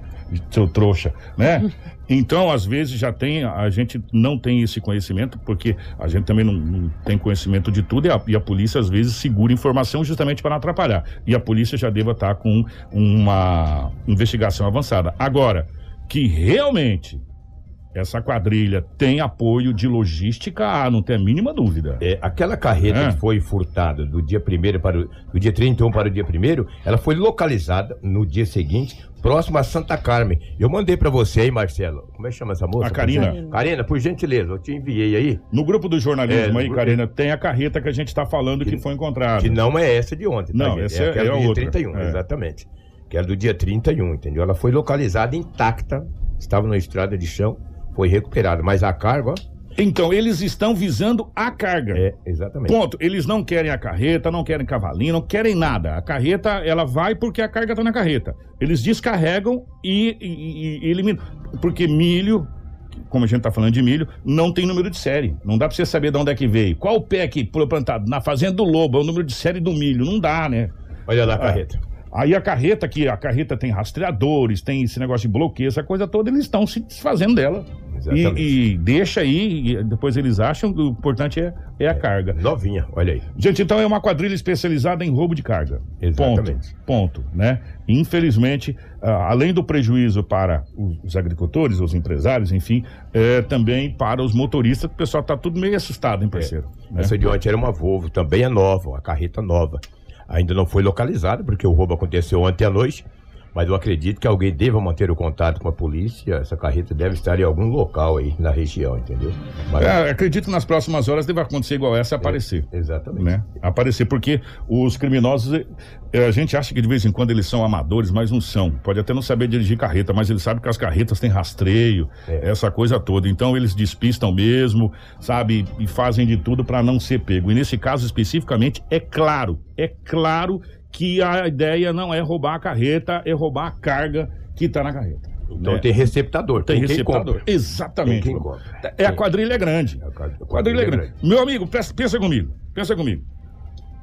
Speaker 2: Seu trouxa, né? Então, às vezes já tem, a gente não tem esse conhecimento, porque a gente também não, não tem conhecimento de tudo e a, e a polícia às vezes segura informação justamente para não atrapalhar. E a polícia já deva estar com uma investigação avançada. Agora, que realmente essa quadrilha tem apoio de logística, ah, não tem a mínima dúvida.
Speaker 4: É, aquela carreta
Speaker 2: É.
Speaker 4: que foi furtada do dia 1 para o do dia 31 para o dia 1 ela foi localizada no dia seguinte, próximo a Santa Carmen. Eu mandei pra você aí, Marcelo. Como é que chama essa moça?
Speaker 2: A Karina.
Speaker 4: Karina, por gentileza, eu te enviei aí,
Speaker 2: No grupo do jornalismo
Speaker 4: É,
Speaker 2: aí, Karina, tem a carreta que a gente está falando que,
Speaker 4: Que-
Speaker 2: foi encontrada.
Speaker 4: que não é essa de ontem, tá,
Speaker 2: Não,
Speaker 4: gente?
Speaker 2: essa é-
Speaker 4: aquela
Speaker 2: é
Speaker 4: do dia
Speaker 2: outra.
Speaker 4: 31,
Speaker 2: É.
Speaker 4: exatamente. Que era do dia 31, entendeu? Ela foi localizada intacta, estava na estrada de chão, foi recuperada, mas a carga, ó,
Speaker 2: Então, eles estão visando a carga.
Speaker 4: é, exatamente.
Speaker 2: Ponto. Eles não querem a carreta, não querem cavalinho, não querem nada. A carreta, ela vai porque a carga tá na carreta. Eles descarregam e, e- e- eliminam. Porque milho, como a gente tá falando de milho, não tem número de série. Não dá pra você saber de onde é que veio. Qual pé que foi plantado? Na fazenda do lobo, é o número de série do milho. Não dá, né?
Speaker 4: Olha lá a
Speaker 2: Ah,
Speaker 4: carreta.
Speaker 2: Aí a carreta aqui, a carreta tem rastreadores, tem esse negócio de bloqueio, essa coisa toda, eles estão se desfazendo dela. E, e deixa aí, e depois eles acham que o importante é, é a carga.
Speaker 4: Novinha, olha aí.
Speaker 2: Gente, então é uma quadrilha especializada em roubo de carga.
Speaker 4: Exatamente.
Speaker 2: Ponto. Ponto, né? Infelizmente, além do prejuízo para os, agricultores, os empresários, enfim, é, também para os motoristas, o pessoal tá tudo meio assustado, hein, parceiro? Né?
Speaker 4: Essa de ontem era uma Volvo, também é nova, uma carreta nova. Ainda não foi localizada, porque o roubo aconteceu ontem à noite, mas eu acredito que alguém deva manter o contato com a polícia. Essa carreta deve estar em algum local aí na região, entendeu? Mas-
Speaker 2: É, acredito que nas próximas horas deve acontecer igual essa aparecer.
Speaker 4: Exatamente.
Speaker 2: né? Aparecer, porque os criminosos, eh, eh, a gente acha que de vez em quando eles são amadores, mas não são. Pode até não saber dirigir carreta, mas eles sabem que as carretas têm rastreio,
Speaker 4: É.
Speaker 2: essa coisa toda. Então eles despistam mesmo, sabe? E fazem de tudo para não ser pego. E nesse caso especificamente, é claro, é claro que a ideia não é roubar a carreta, é roubar a carga que tá na carreta.
Speaker 4: Então
Speaker 2: né?
Speaker 4: tem receptador,
Speaker 2: Tem
Speaker 4: tem,
Speaker 2: receptador. Exatamente.
Speaker 4: Tem compra.
Speaker 2: É a quadrilha é grande.
Speaker 4: A quadrilha-
Speaker 2: quadrilha é grande. Meu amigo, pensa, comigo. Pensa comigo.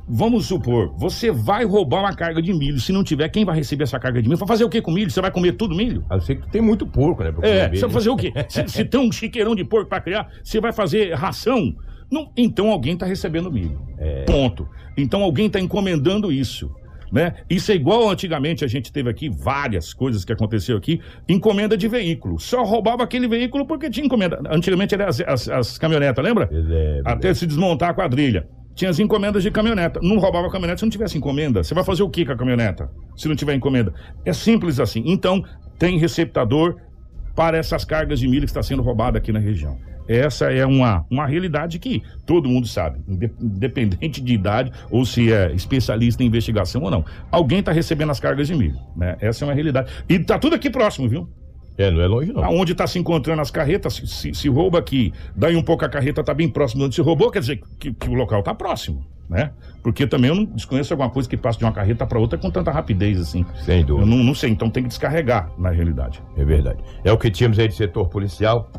Speaker 2: Vamos supor, você vai roubar uma carga de milho. Se não tiver, quem vai receber essa carga de milho? Vai fazer o que com milho? Você vai comer tudo milho?
Speaker 4: A não ser que tem muito porco, né?
Speaker 2: É, você vai fazer o quê? Se, se tem um chiqueirão de porco para criar, você vai fazer ração? Não, então alguém está recebendo milho.
Speaker 4: É.
Speaker 2: Ponto. Então alguém está encomendando isso. Né? Isso é igual antigamente a gente teve aqui várias coisas que aconteceu aqui, encomenda de veículo. Só roubava aquele veículo porque tinha encomenda. Antigamente eram as, as, as caminhonetas, lembra?
Speaker 4: É,
Speaker 2: Até se desmontar a quadrilha. Tinha as encomendas de caminhoneta. Não roubava a caminhoneta se não tivesse encomenda. Você vai fazer o que com a caminhoneta se não tiver encomenda? É simples assim. Então, tem receptador para essas cargas de milho que está sendo roubada aqui na região. Essa é uma, uma realidade que todo mundo sabe, inde- independente de idade ou se é especialista em investigação ou não. Alguém está recebendo as cargas de milho, né? Essa é uma realidade. E tá tudo aqui próximo, viu?
Speaker 4: É, não é longe não.
Speaker 2: Aonde está se encontrando as carretas, se, se- se rouba aqui, daí um pouco a carreta está bem próximo de onde se roubou, quer dizer que, que o local está próximo, né? Porque também eu não desconheço alguma coisa que passa de uma carreta para outra com tanta rapidez assim.
Speaker 4: Sem
Speaker 2: Eu
Speaker 4: dúvida.
Speaker 2: não, não sei, então tem que descarregar na realidade.
Speaker 4: É verdade. É o que tínhamos aí de setor policial,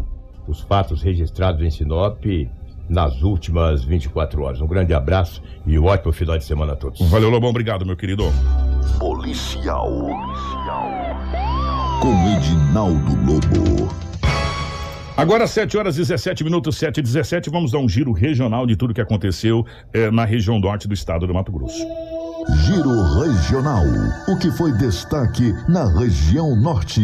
Speaker 4: os fatos registrados em Sinop nas últimas 24 horas. Um grande abraço e um ótimo final de semana a todos.
Speaker 2: Valeu, Lobão, obrigado, meu querido.
Speaker 1: Policial. Com Edinaldo Lobo.
Speaker 2: Agora, 7 horas 17 minutos, 7 e 17, vamos dar um giro regional de tudo que aconteceu eh, na região norte do estado do Mato Grosso.
Speaker 1: Giro Regional. O que foi destaque na região norte?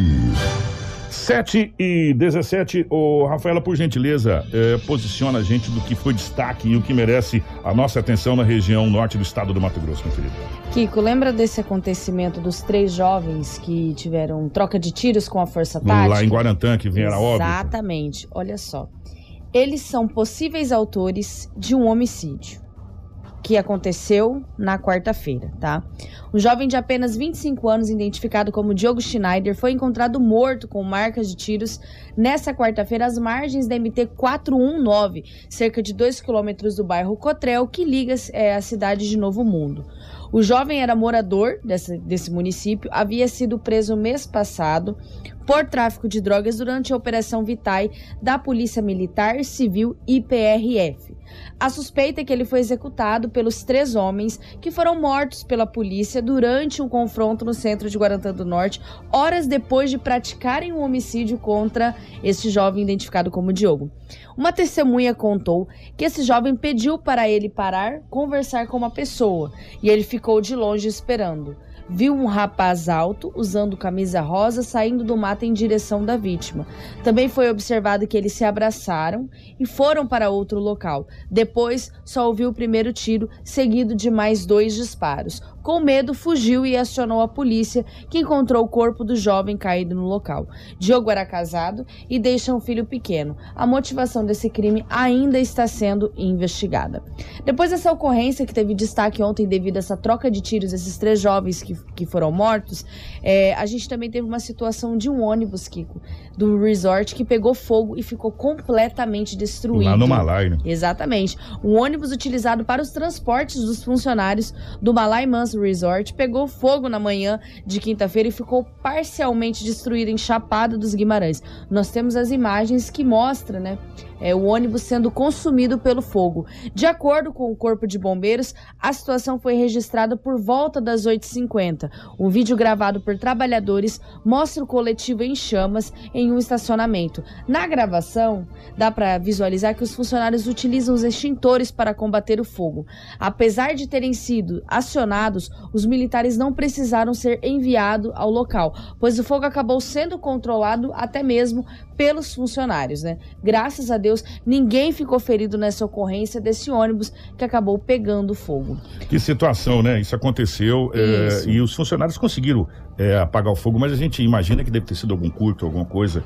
Speaker 2: 7 e 17, ô Rafaela, por gentileza, eh, posiciona a gente do que foi destaque e o que merece a nossa atenção na região norte do estado do Mato Grosso, meu querido.
Speaker 3: Kiko, lembra desse acontecimento dos três jovens que tiveram troca de tiros com a Força Tática?
Speaker 2: Lá em Guarantã, que era óbvio.
Speaker 3: Exatamente. Olha só. Eles são possíveis autores de um homicídio que aconteceu na quarta-feira, tá? Um jovem de apenas 25 anos, identificado como Diogo Schneider, foi encontrado morto com marcas de tiros nessa quarta-feira às margens da MT 419, cerca de 2 quilômetros do bairro Cotrel, que liga é, a cidade de Novo Mundo. O jovem era morador desse, desse município, havia sido preso mês passado por tráfico de drogas durante a Operação Vitae da Polícia Militar, Civil e PRF. A suspeita é que ele foi executado pelos três homens que foram mortos pela polícia durante um confronto no centro de Guarantã do Norte, horas depois de praticarem um homicídio contra este jovem identificado como Diogo. Uma testemunha contou que esse jovem pediu para ele parar, conversar com uma pessoa, e ele ficou de longe esperando. Viu um rapaz alto, usando camisa rosa, saindo do mato em direção da vítima. Também foi observado que eles se abraçaram e foram para outro local. Depois, só ouviu o primeiro tiro, seguido de mais dois disparos. Com medo, fugiu e acionou a polícia, que encontrou o corpo do jovem caído no local. Diogo era casado e deixa um filho pequeno. A motivação desse crime ainda está sendo investigada. Depois dessa ocorrência, que teve destaque ontem devido a essa troca de tiros desses três jovens que, que foram mortos, é, a gente também teve uma situação de um ônibus, Kiko, do resort, que pegou fogo e ficou completamente destruído.
Speaker 2: Lá no Malai, né?
Speaker 3: Exatamente. Um ônibus utilizado para os transportes dos funcionários do Malai Manso Resort pegou fogo na manhã de quinta-feira e ficou parcialmente destruído em Chapada dos Guimarães. Nós temos as imagens que mostram, né? É, o ônibus sendo consumido pelo fogo. De acordo com o Corpo de Bombeiros, a situação foi registrada por volta das 8h50. Um vídeo gravado por trabalhadores mostra o coletivo em chamas em um estacionamento. Na gravação, dá para visualizar que os funcionários utilizam os extintores para combater o fogo. Apesar de terem sido acionados, os militares não precisaram ser enviados ao local, pois o fogo acabou sendo controlado até mesmo pelos funcionários, né? Graças a Deus, ninguém ficou ferido nessa ocorrência desse ônibus que acabou pegando fogo.
Speaker 2: Que situação, né? Isso aconteceu é,
Speaker 3: Isso.
Speaker 2: e os funcionários conseguiram é, apagar o fogo, mas a gente imagina que deve ter sido algum curto, alguma coisa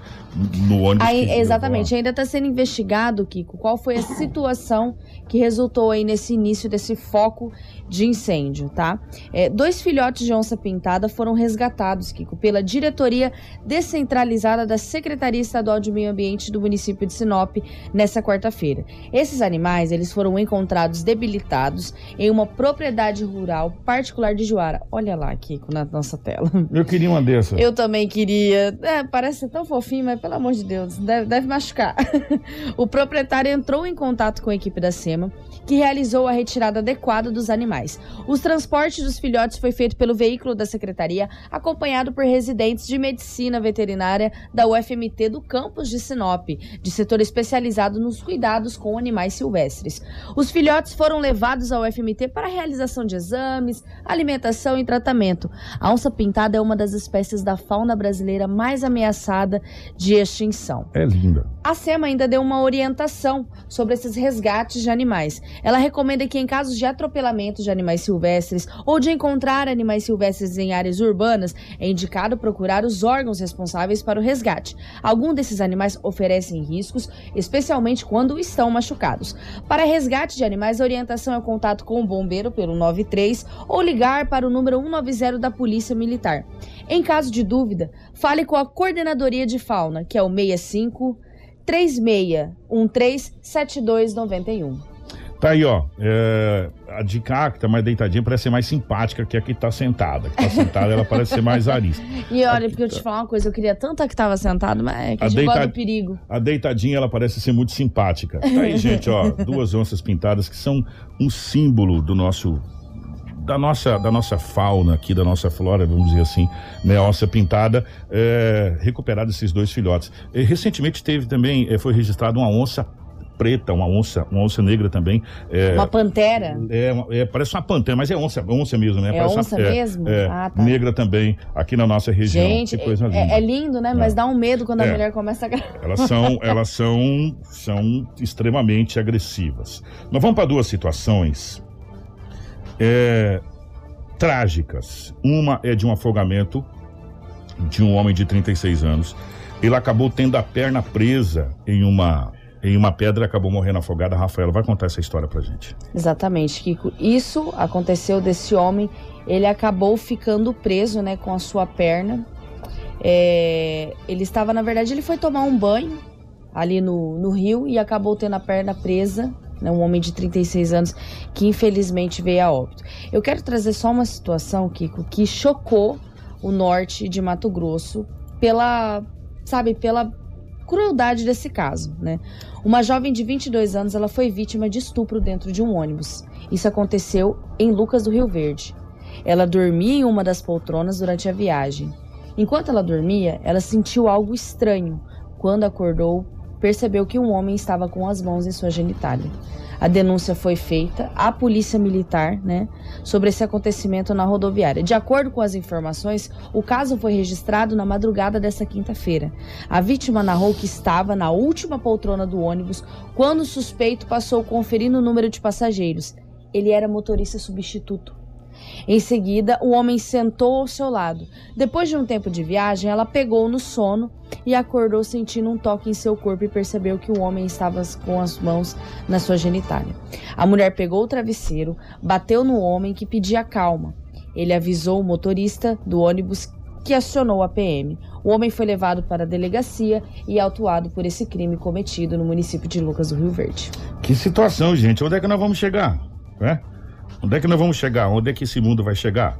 Speaker 2: no ônibus.
Speaker 3: Aí, exatamente, ainda está sendo investigado, Kiko, qual foi a situação que resultou aí nesse início desse foco de incêndio, tá? É, dois filhotes de onça pintada foram resgatados, Kiko, pela diretoria descentralizada da Secretaria Estadual de Meio Ambiente do município de Sinop nessa quarta-feira. Esses animais, eles foram encontrados debilitados em uma propriedade rural particular de Juara. Olha lá, Kiko, na nossa tela.
Speaker 2: Eu queria uma dessas.
Speaker 3: Eu também queria. É, parece tão fofinho, mas pelo amor de Deus, deve, deve machucar. o proprietário entrou em contato com a equipe da SEMA que realizou a retirada adequada dos animais. Os transportes dos filhotes foi feito pelo veículo da secretaria, acompanhado por residentes de medicina veterinária da UFMT do campus de Sinop, de setor especializado nos cuidados com animais silvestres. Os filhotes foram levados ao UFMT para realização de exames, alimentação e tratamento. A onça pintada é uma das espécies da fauna brasileira mais ameaçada de extinção.
Speaker 2: É linda.
Speaker 3: A SEMA ainda deu uma orientação sobre esses resgates de animais. Ela recomenda que, em casos de atropelamento de animais silvestres ou de encontrar animais silvestres em áreas urbanas, é indicado procurar os órgãos responsáveis para o resgate. Alguns desses animais oferecem riscos, especialmente quando estão machucados. Para resgate de animais, a orientação é o contato com o bombeiro pelo 93 ou ligar para o número 190 da Polícia Militar. Em caso de dúvida, fale com a Coordenadoria de Fauna, que é o 65 3613 7291.
Speaker 2: Tá aí, ó. É, a de cá, que tá mais deitadinha, parece ser mais simpática que a que tá sentada. Que tá sentada, ela parece ser mais arisca.
Speaker 3: E olha, porque eu te falar uma coisa, eu queria tanto a que tava sentado, mas é que a,
Speaker 2: A deita-
Speaker 3: do perigo.
Speaker 2: A deitadinha, ela parece ser muito simpática. Tá aí, gente, ó. Duas onças pintadas que são um símbolo do nosso. Da nossa, da nossa fauna aqui, da nossa flora, vamos dizer assim, né? Onça pintada, é, recuperado esses dois filhotes. E, recentemente teve também, é, foi registrado uma onça preta, uma onça, uma onça negra também. É,
Speaker 3: Uma pantera.
Speaker 2: é, é, parece uma pantera, mas é onça, onça mesmo, né?
Speaker 3: É
Speaker 2: Parece uma-
Speaker 3: onça mesmo?
Speaker 2: É,
Speaker 3: Ah, tá.
Speaker 2: negra também, aqui na nossa região.
Speaker 3: Gente,
Speaker 2: que coisa linda.
Speaker 3: é, é lindo, né? Mas dá um medo quando a
Speaker 2: É.
Speaker 3: mulher começa a.
Speaker 2: Elas são, elas são, são extremamente agressivas. Nós vamos para duas situações é, trágicas. Uma é de um afogamento de um homem de 36 anos. Ele acabou tendo a perna presa em uma em uma pedra acabou morrendo afogado. A Rafaela vai contar essa história pra gente.
Speaker 3: Exatamente, Kiko. Isso aconteceu desse homem. Ele acabou ficando preso, né, com a sua perna. É, ele estava, na verdade, ele foi tomar um banho ali no, no rio e acabou tendo a perna presa. Né, um homem de 36 anos que infelizmente veio a óbito. Eu quero trazer só uma situação, Kiko, que chocou o norte de Mato Grosso pela, sabe, pela crueldade desse caso, né? Uma jovem de 22 anos, ela foi vítima de estupro dentro de um ônibus. Isso aconteceu em Lucas do Rio Verde. Ela dormia em uma das poltronas durante a viagem. Enquanto ela dormia, ela sentiu algo estranho. Quando acordou, percebeu que um homem estava com as mãos em sua genitália. A denúncia foi feita à polícia militar, né, sobre esse acontecimento na rodoviária. De acordo com as informações, o caso foi registrado na madrugada dessa quinta-feira. A vítima narrou que estava na última poltrona do ônibus quando o suspeito passou conferindo o número de passageiros. Ele era motorista substituto. Em seguida, o homem sentou ao seu lado. Depois de um tempo de viagem, ela pegou no sono e acordou sentindo um toque em seu corpo e percebeu que o homem estava com as mãos na sua genitália. A mulher pegou o travesseiro, bateu no homem que pedia calma. Ele avisou o motorista do ônibus que acionou a PM. O homem foi levado para a delegacia e autuado por esse crime cometido no município de Lucas do Rio Verde.
Speaker 2: Que situação, gente. Onde é que nós vamos chegar? Né? Onde é que nós vamos chegar? Onde é que esse mundo vai chegar?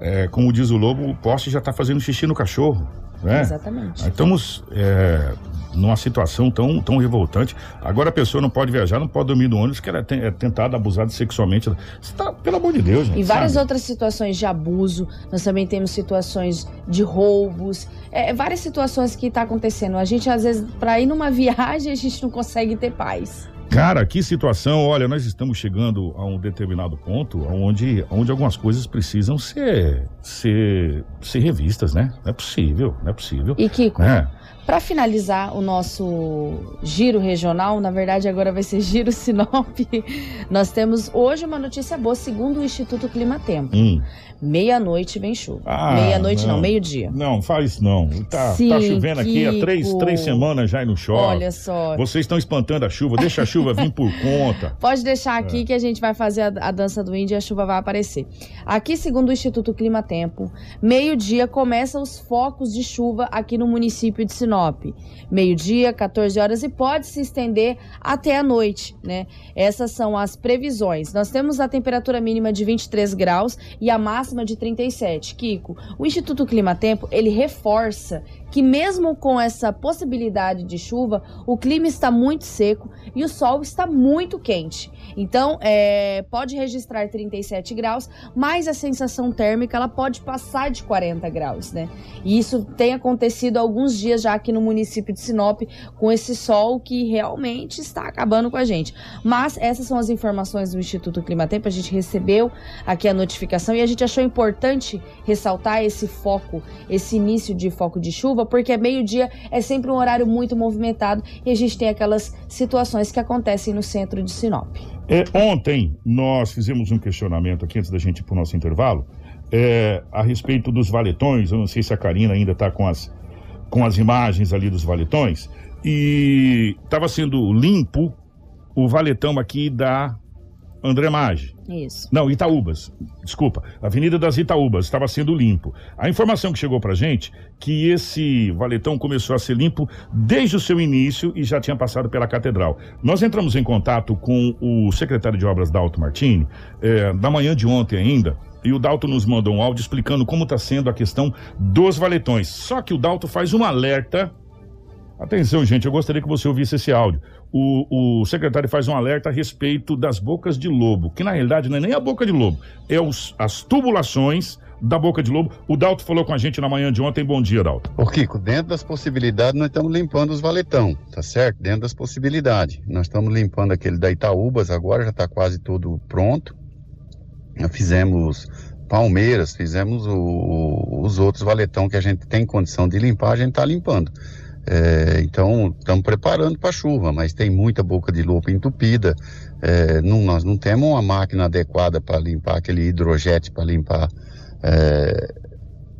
Speaker 2: É, como diz o lobo, o poste já está fazendo xixi no cachorro. Né?
Speaker 3: Exatamente.
Speaker 2: Nós estamos é, numa situação tão, tão revoltante. Agora a pessoa não pode viajar, não pode dormir no ônibus, que ela é, é tentada, abusada sexualmente. Você tá, pelo amor de Deus, gente.
Speaker 3: E várias
Speaker 2: sabe?
Speaker 3: outras situações de abuso, nós também temos situações de roubos, é, várias situações que tá acontecendo. A gente, às vezes, para ir numa viagem, a gente não consegue ter paz.
Speaker 2: Cara, que situação. Olha, nós estamos chegando a um determinado ponto onde, onde algumas coisas precisam ser, ser, ser revistas, né? Não é possível, não é possível.
Speaker 3: E Kiko,
Speaker 2: É.
Speaker 3: para finalizar o nosso giro regional, na verdade agora vai ser giro Sinop, nós temos hoje uma notícia boa, segundo o Instituto Climatempo.
Speaker 2: Hum.
Speaker 3: Meia-noite vem chuva.
Speaker 2: Ah,
Speaker 3: Meia-noite não,
Speaker 2: não.
Speaker 3: meio-dia.
Speaker 2: Não, faz não. Tá,
Speaker 3: Sim,
Speaker 2: tá chovendo aqui há três, três semanas já e não chove.
Speaker 3: Olha só.
Speaker 2: Vocês estão espantando a chuva, deixa a chuva vir por conta.
Speaker 3: Pode deixar
Speaker 2: É.
Speaker 3: aqui que a gente vai fazer a, a dança do índio e a chuva vai aparecer. Aqui, segundo o Instituto Clima Tempo, meio-dia começam os focos de chuva aqui no município de Sinop. Sinop. Meio-dia, 14 horas e pode se estender até a noite, né? Essas são as previsões. Nós temos a temperatura mínima de 23 graus e a máxima de 37. Kiko, o Instituto Clima Tempo, ele reforça que mesmo com essa possibilidade de chuva, o clima está muito seco e o sol está muito quente. Então, é, pode registrar 37 graus, mas a sensação térmica ela pode passar de 40 graus, né? E isso tem acontecido há alguns dias já aqui no município de Sinop, com esse sol que realmente está acabando com a gente. Mas essas são as informações do Instituto Climatempo, a gente recebeu aqui a notificação e a gente achou importante ressaltar esse foco, esse início de foco de chuva chuva, porque meio-dia é sempre um horário muito movimentado e a gente tem aquelas situações que acontecem no centro de Sinop.
Speaker 2: É, ontem nós fizemos um questionamento aqui antes da gente ir para o nosso intervalo é, a respeito dos valetões. Eu não sei se a Karina ainda está com as, com as imagens ali dos valetões. E estava sendo limpo o valetão aqui da André Maggi.
Speaker 3: Isso.
Speaker 2: Não, Itaúbas. Desculpa. Avenida das Itaúbas estava sendo limpo. A informação que chegou pra gente que esse valetão começou a ser limpo desde o seu início e já tinha passado pela catedral. Nós entramos em contato com o secretário de obras Dalto Martini, é, da manhã de ontem ainda, e o Dalto nos mandou um áudio explicando como está sendo a questão dos valetões. Só que o Dalto faz um alerta. Atenção, gente, eu gostaria que você ouvisse esse áudio o, o secretário faz um alerta a respeito das bocas de lobo, que na realidade não é nem a boca de lobo, é os, as tubulações da boca de lobo. O Dalto falou com a gente na manhã de ontem. Bom dia, Dalto.
Speaker 8: Ô, Kiko, dentro das possibilidades, nós estamos limpando os valetão, tá certo? Dentro das possibilidades. Nós estamos limpando aquele da Itaúbas agora, já está quase tudo pronto. Nós fizemos Palmeiras, fizemos o, os outros valetão que a gente tem condição de limpar, a gente está limpando. É, então, estamos preparando para a chuva, mas tem muita boca de lobo entupida. É, não, nós não temos uma máquina adequada para limpar aquele hidrojete para limpar é,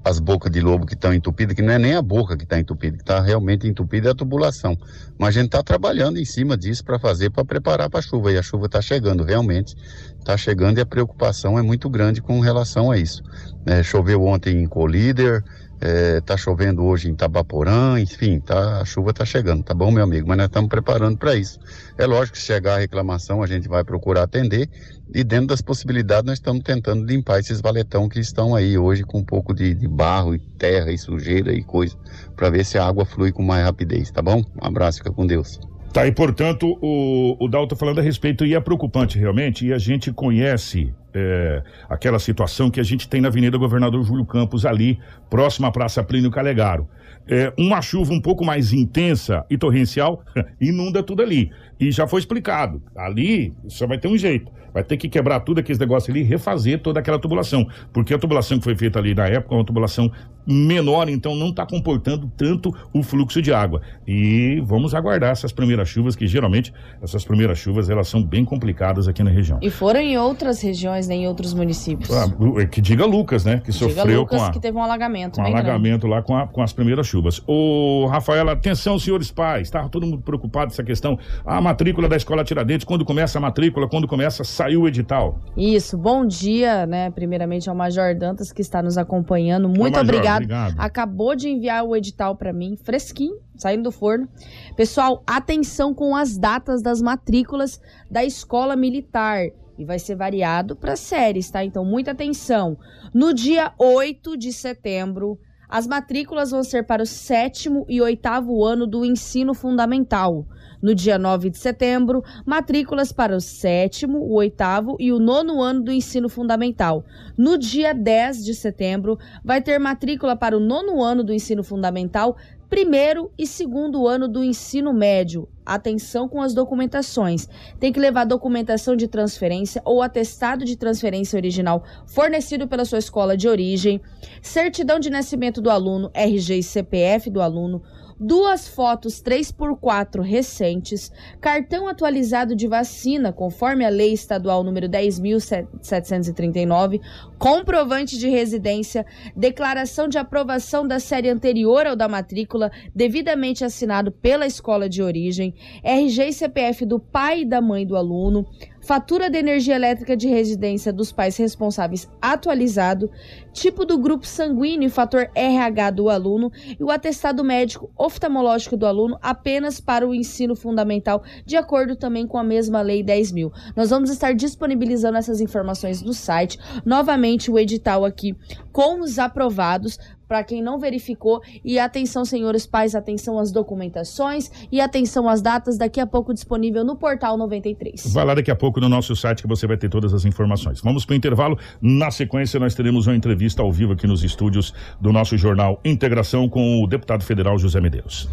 Speaker 8: as bocas de lobo que estão entupidas, que não é nem a boca que está entupida, que está realmente entupida é a tubulação. Mas a gente está trabalhando em cima disso para fazer, para preparar para a chuva. E a chuva está chegando, realmente está chegando e a preocupação é muito grande com relação a isso. É, choveu ontem em Colíder, é, tá chovendo hoje em Tabaporã, enfim, tá, a chuva tá chegando, tá bom, meu amigo? Mas nós estamos preparando para isso. É lógico que chegar a reclamação, a gente vai procurar atender e dentro das possibilidades nós estamos tentando limpar esses valetão que estão aí hoje com um pouco de, de barro e terra e sujeira e coisa, para ver se a água flui com mais rapidez, tá bom? Um abraço, fica com Deus.
Speaker 2: Tá, e portanto, o, o Dalton falando a respeito, e é preocupante realmente, e a gente conhece é, aquela situação que a gente tem na Avenida Governador Júlio Campos, ali, próximo à Praça Plínio Calegaro. É, uma chuva um pouco mais intensa e torrencial inunda tudo ali. E já foi explicado. Ali só vai ter um jeito. Vai ter que quebrar tudo aqueles negócios ali e refazer toda aquela tubulação. Porque a tubulação que foi feita ali na época é uma tubulação menor, então não está comportando tanto o fluxo de água. E vamos aguardar essas primeiras chuvas, que geralmente essas primeiras chuvas elas são bem complicadas aqui na região.
Speaker 3: E foram em outras regiões, né, em outros municípios.
Speaker 2: Ah, que diga Lucas, né? Que, que sofreu
Speaker 3: Lucas,
Speaker 2: com a,
Speaker 3: que teve um alagamento.
Speaker 2: Um alagamento grande. lá com, a, com as primeiras chuvas. Ô, Rafaela, atenção, senhores pais, tá todo mundo preocupado com essa questão. A matrícula da escola Tiradentes, quando começa a matrícula, quando começa, saiu o edital.
Speaker 3: Isso, bom dia, né? Primeiramente ao Major Dantas que está nos acompanhando. Muito Major, obrigado. obrigado. Acabou de enviar o edital para mim, fresquinho, saindo do forno. Pessoal, atenção com as datas das matrículas da escola militar e vai ser variado para séries, tá? Então, muita atenção. No dia 8 de setembro, as matrículas vão ser para o sétimo e oitavo ano do ensino fundamental. No dia 9 de setembro, matrículas para o sétimo, o oitavo e o nono ano do ensino fundamental. No dia 10 de setembro, vai ter matrícula para o nono ano do ensino fundamental, primeiro e segundo ano do ensino médio. Atenção com as documentações. Tem que levar documentação de transferência ou atestado de transferência original fornecido pela sua escola de origem, certidão de nascimento do aluno, RG e CPF do aluno, duas fotos 3x4 recentes, cartão atualizado de vacina, conforme a Lei Estadual número 10.739, comprovante de residência, declaração de aprovação da série anterior ao da matrícula, devidamente assinado pela escola de origem, RG e CPF do pai e da mãe do aluno, fatura de energia elétrica de residência dos pais responsáveis atualizado, tipo do grupo sanguíneo e fator RH do aluno e o atestado médico oftalmológico do aluno apenas para o ensino fundamental, de acordo também com a mesma lei 10 mil. Nós vamos estar disponibilizando essas informações no site. Novamente, o edital aqui com os aprovados para quem não verificou. E atenção, senhores pais, atenção às documentações e atenção às datas, daqui a pouco disponível no Portal 93.
Speaker 2: Vai lá daqui a pouco no nosso site que você vai ter todas as informações. Vamos para o intervalo. Na sequência, nós teremos uma entrevista ao vivo aqui nos estúdios do nosso jornal Integração com o deputado federal José Medeiros.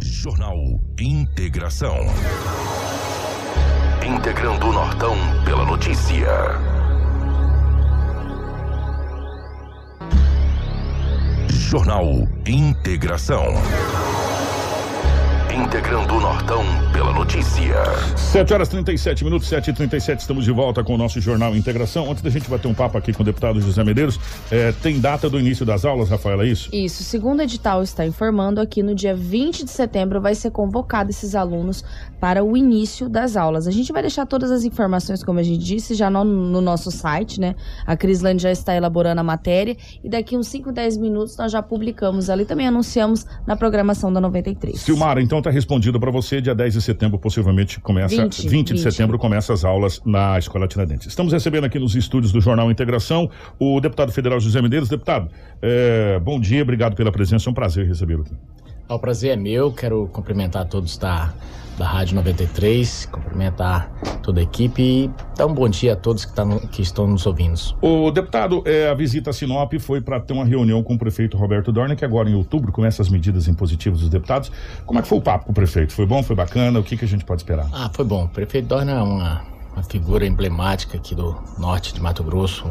Speaker 1: Jornal Integração. Integrando o Nortão pela notícia. Jornal Integração. Integrando o Nortão pela notícia.
Speaker 2: 7 horas 37 minutos, 7 e 37 estamos de volta com o nosso Jornal Integração. Antes da gente bater um papo aqui com o deputado José Medeiros, é, tem data do início das aulas, Rafaela, é isso?
Speaker 3: Isso, segundo edital está informando aqui no dia 20 de setembro vai ser convocado esses alunos para o início das aulas. A gente vai deixar todas as informações, como a gente disse, já no, no nosso site, né? A Crislane já está elaborando a matéria e daqui uns 5, 10 minutos nós já publicamos ali, também anunciamos na programação da 93.
Speaker 2: Silmara, então tá respondido para você, dia 10 de setembro possivelmente começa, 20, 20 de 20. setembro começa as aulas na Escola Tiradentes. Estamos recebendo aqui nos estúdios do Jornal Integração o deputado federal José Medeiros. Deputado, é, bom dia, obrigado pela presença, é um prazer recebê-lo aqui.
Speaker 9: O prazer é meu, quero cumprimentar todos da, da Rádio 93, cumprimentar toda a equipe e dar um bom dia a todos que, tá no, que estão nos ouvindo.
Speaker 2: O deputado, é, a visita a Sinop foi para ter uma reunião com o prefeito Roberto Dorna, que agora em outubro começa as medidas impositivas dos deputados. Como é que foi o papo com o prefeito? Foi bom? Foi bacana? O que, que a gente pode esperar?
Speaker 9: Ah, foi bom. O prefeito Dorna é uma, uma figura emblemática aqui do norte de Mato Grosso,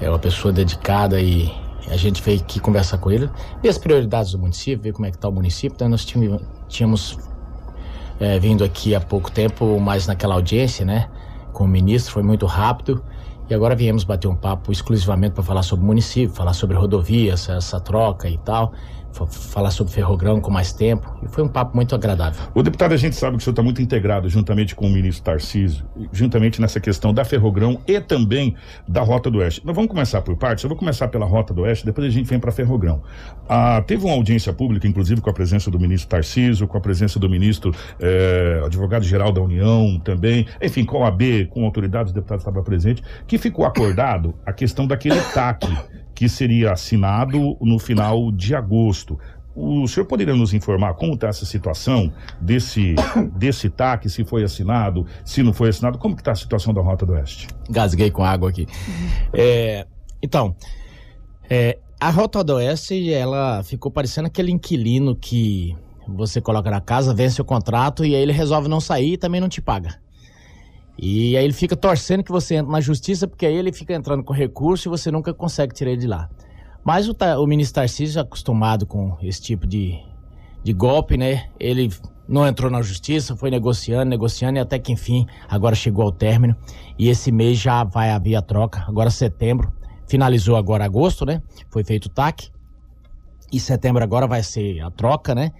Speaker 9: é uma pessoa dedicada e a gente veio aqui conversar com ele, ver as prioridades do município, ver como é que está o município. Então nós tínhamos é, vindo aqui há pouco tempo, mais naquela audiência, né? Com o ministro, foi muito rápido. E agora viemos bater um papo exclusivamente para falar sobre o município, falar sobre rodovias, essa troca e tal falar sobre ferrogrão com mais tempo e foi um papo muito agradável.
Speaker 2: O deputado, a gente sabe que o senhor está muito integrado juntamente com o ministro Tarcísio, juntamente nessa questão da ferrogrão e também da Rota do Oeste. Nós vamos começar por partes, eu vou começar pela Rota do Oeste, depois a gente vem para ferrogrão. Ah, teve uma audiência pública, inclusive com a presença do ministro Tarcísio, com a presença do ministro eh, advogado-geral da União também, enfim, com a AB, com autoridades, o deputado estava presente, que ficou acordado a questão daquele TAC que seria assinado no final de agosto. O senhor poderia nos informar como está essa situação desse, desse TAC, se foi assinado, se não foi assinado? Como que está a situação da Rota do Oeste?
Speaker 9: Gasguei com água aqui. É, então, é, a Rota do Oeste, ela ficou parecendo aquele inquilino que você coloca na casa, vence o contrato e aí ele resolve não sair e também não te paga. E aí ele fica torcendo que você entre na justiça, porque aí ele fica entrando com recurso e você nunca consegue tirar ele de lá. Mas o, o ministro Tarcísio, acostumado com esse tipo de, de golpe, né? Ele não entrou na justiça, foi negociando, negociando e até que enfim agora chegou ao término. E esse mês já vai haver a troca, agora setembro. Finalizou agora agosto, né? Foi feito o TAC. E setembro agora vai ser a troca, né?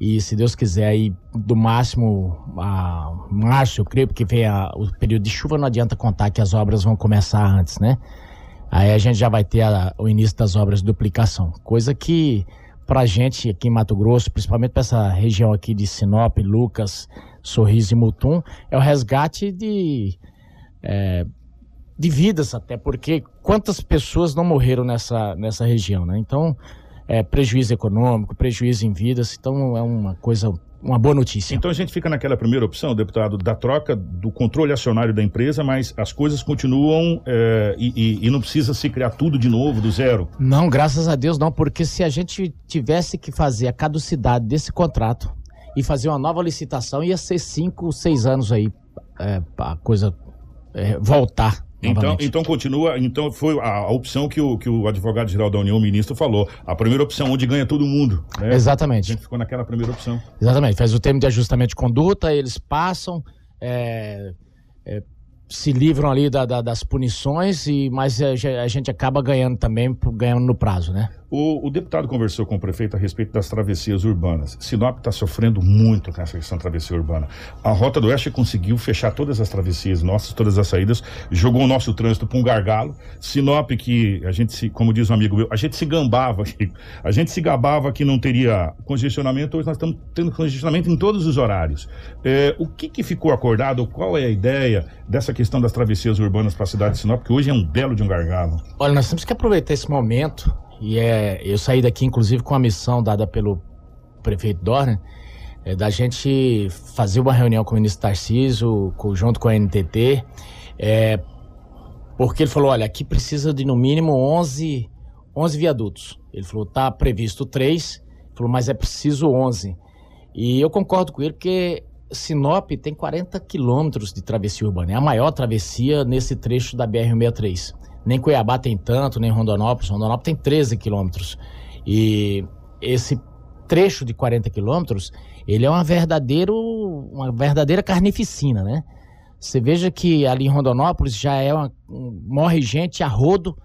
Speaker 9: E se Deus quiser, aí do máximo a março, eu creio, porque vem a, o período de chuva, não adianta contar que as obras vão começar antes, né? Aí a gente já vai ter a, o início das obras de duplicação. Coisa que, pra gente aqui em Mato Grosso, principalmente para essa região aqui de Sinop, Lucas, Sorriso e Mutum, é o resgate de. É, de vidas até, porque quantas pessoas não morreram nessa, nessa região, né? Então, é, prejuízo econômico, prejuízo em vidas. Então é uma coisa uma boa notícia.
Speaker 2: Então a gente fica naquela primeira opção, deputado, da troca do controle acionário da empresa, mas as coisas continuam é, e, e, não precisa se criar tudo de novo, do zero.
Speaker 9: Não, graças a Deus não, porque se a gente tivesse que fazer a caducidade desse contrato e fazer uma nova licitação, ia ser cinco, seis anos aí é, a coisa é, voltar
Speaker 2: então, então continua, então foi a, a, opção que o, que o advogado-geral da União, o ministro, falou. A primeira opção, onde ganha todo mundo.
Speaker 9: Né? Exatamente.
Speaker 2: A gente ficou naquela primeira opção.
Speaker 9: Exatamente. Faz o termo de ajustamento de conduta, eles passam, é, é, se livram ali da, da, das punições, e mas a, a, gente acaba ganhando também, ganhando no prazo, né?
Speaker 2: O, o deputado conversou com o prefeito a respeito das travessias urbanas. Sinop está sofrendo muito com essa questão da travessia urbana. A Rota do Oeste conseguiu fechar todas as travessias nossas, todas as saídas, jogou o nosso trânsito para um gargalo. Sinop, que a gente se, como diz um amigo meu, a gente se gambava, a gente se gabava que não teria congestionamento, hoje nós estamos tendo congestionamento em todos os horários. É, o que, que ficou acordado? Qual é a ideia dessa questão das travessias urbanas para a cidade de Sinop, que hoje é um belo de um gargalo?
Speaker 9: Olha, nós temos que aproveitar esse momento e é, eu saí daqui, inclusive, com a missão dada pelo prefeito Dorner, é, da gente fazer uma reunião com o ministro Tarcísio, com, junto com a NTT, é, porque ele falou, olha, aqui precisa de no mínimo 11, 11 viadutos. Ele falou, tá previsto três, falou, mas é preciso 11. E eu concordo com ele, porque Sinop tem 40 quilômetros de travessia urbana, é a maior travessia nesse trecho da BR-163. Nem Cuiabá tem tanto, nem Rondonópolis. Rondonópolis tem 13 quilômetros. E esse trecho de 40 quilômetros, ele é uma, verdadeiro, uma verdadeira carnificina, né? Você veja que ali em Rondonópolis já é uma, morre gente a rodo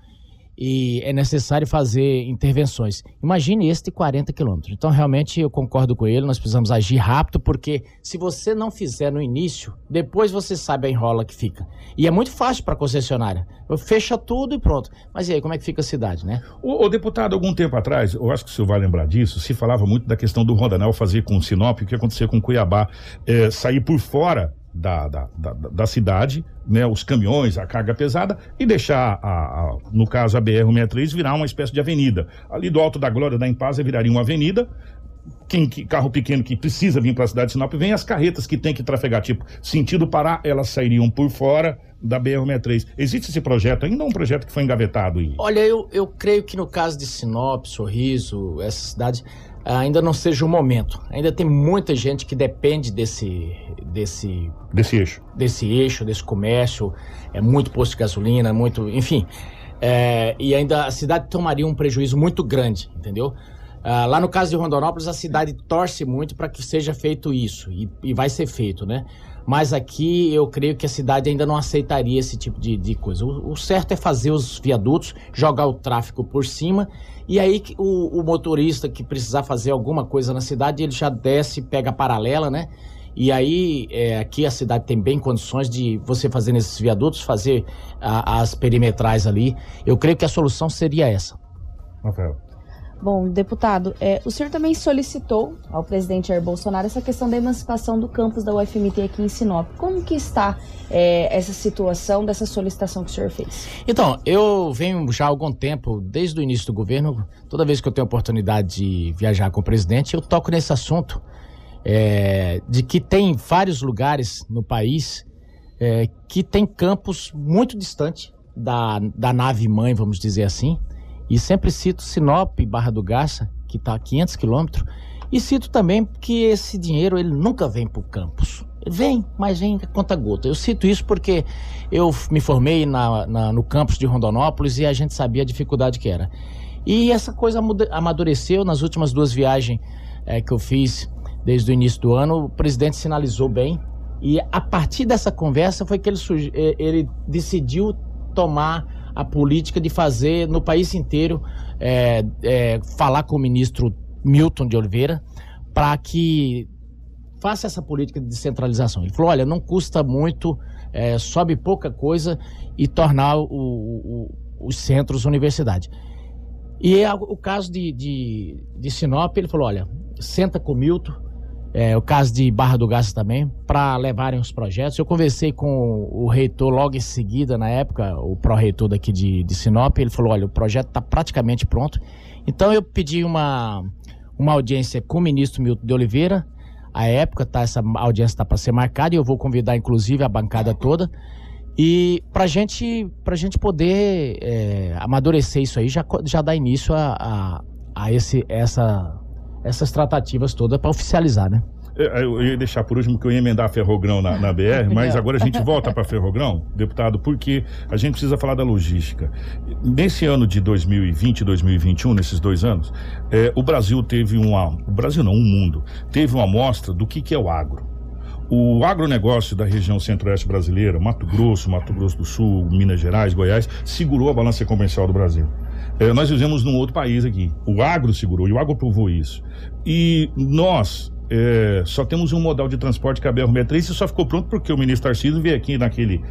Speaker 9: e é necessário fazer intervenções. Imagine esse de 40 quilômetros. Então, realmente, eu concordo com ele, nós precisamos agir rápido, porque se você não fizer no início, depois você sabe a enrola que fica. E é muito fácil para a concessionária. Fecha tudo e pronto. Mas e aí, como é que fica a cidade, né?
Speaker 2: O, o, deputado, algum tempo atrás, eu acho que o senhor vai lembrar disso, se falava muito da questão do Rodanel fazer com Sinop, o que acontecia com Cuiabá, é, sair por fora da, da, da, da, cidade, né, os caminhões, a carga pesada, e deixar, a, a no caso, a BR-163 virar uma espécie de avenida. Ali do Alto da Glória da Impasa viraria uma avenida. Quem, que, carro pequeno que precisa vir para a cidade de Sinop, vem as carretas que tem que trafegar, tipo, sentido Pará, elas sairiam por fora da BR-163. Existe esse projeto ainda ou um projeto que foi engavetado? E...
Speaker 9: Olha, eu, eu creio que no caso de Sinop, Sorriso, essas cidades, ainda não seja o momento. Ainda tem muita gente que depende desse desse
Speaker 2: desse eixo,
Speaker 9: desse eixo, desse comércio. É muito posto de gasolina, muito, enfim. É, e ainda a cidade tomaria um prejuízo muito grande, entendeu? Ah, lá no caso de Rondonópolis, a cidade torce muito para que seja feito isso e, e, vai ser feito, né? Mas aqui eu creio que a cidade ainda não aceitaria esse tipo de, de coisa. O, o certo é fazer os viadutos, jogar o tráfego por cima e aí o, o motorista que precisar fazer alguma coisa na cidade, ele já desce, pega a paralela, né? E aí, é, aqui a cidade tem bem condições de você fazer nesses viadutos, fazer a, as perimetrais ali. Eu creio que a solução seria essa.
Speaker 2: Rafael.
Speaker 3: Bom, deputado, é, o senhor também solicitou ao presidente Jair Bolsonaro essa questão da emancipação do campus da UFMT aqui em Sinop. Como que está é, essa situação dessa solicitação que o senhor fez?
Speaker 9: Então, eu venho já há algum tempo, desde o início do governo, toda vez que eu tenho oportunidade de viajar com o presidente, eu toco nesse assunto é, de que tem vários lugares no país é, que tem campos muito distantes da, da nave mãe, vamos dizer assim, e sempre cito Sinop, Barra do Garça, que está a 500 quilômetros, e cito também que esse dinheiro ele nunca vem para o campus. Vem, mas vem a conta gota. Eu cito isso porque eu me formei na, na, no campus de Rondonópolis e a gente sabia a dificuldade que era. E essa coisa amadureceu nas últimas duas viagens é, que eu fiz desde o início do ano. O presidente sinalizou bem. E a partir dessa conversa foi que ele, eh, ele decidiu tomar a política de fazer no país inteiro, é, é, falar com o ministro Milton de Oliveira, para que faça essa política de descentralização. Ele falou: olha, não custa muito, é, sobe pouca coisa e tornar o, o, os centros universidade. E é o caso de, de, de Sinop, ele falou: olha, senta com o Milton, é, o caso de Barra do Garça também, para levarem os projetos. Eu conversei com o reitor logo em seguida, na época, o pró-reitor daqui de, de Sinop, ele falou, olha, o projeto está praticamente pronto. Então eu pedi uma, uma audiência com o ministro Milton de Oliveira, a época, tá, essa audiência está para ser marcada e eu vou convidar inclusive a bancada toda. E para gente, a gente poder é, amadurecer isso aí, já, já dá início a, a, a esse, essa essas tratativas todas para oficializar, né?
Speaker 2: É, eu ia deixar por último que eu ia emendar Ferrogrão na, na BR, mas agora a gente volta para Ferrogrão, deputado, porque a gente precisa falar da logística. Nesse ano de 2020 e 2021, nesses dois anos, é, o Brasil teve uma. O Brasil não, o mundo, teve uma amostra do que, que é o agro. O agronegócio da região centro-oeste brasileira, Mato Grosso, Mato Grosso do Sul, Minas Gerais, Goiás, segurou a balança comercial do Brasil. É, nós vivemos num outro país aqui. O agro segurou e o agro provou isso. E nós é, só temos um modal de transporte que é a BR-63 e só ficou pronto porque o ministro Tarcísio veio aqui naquele,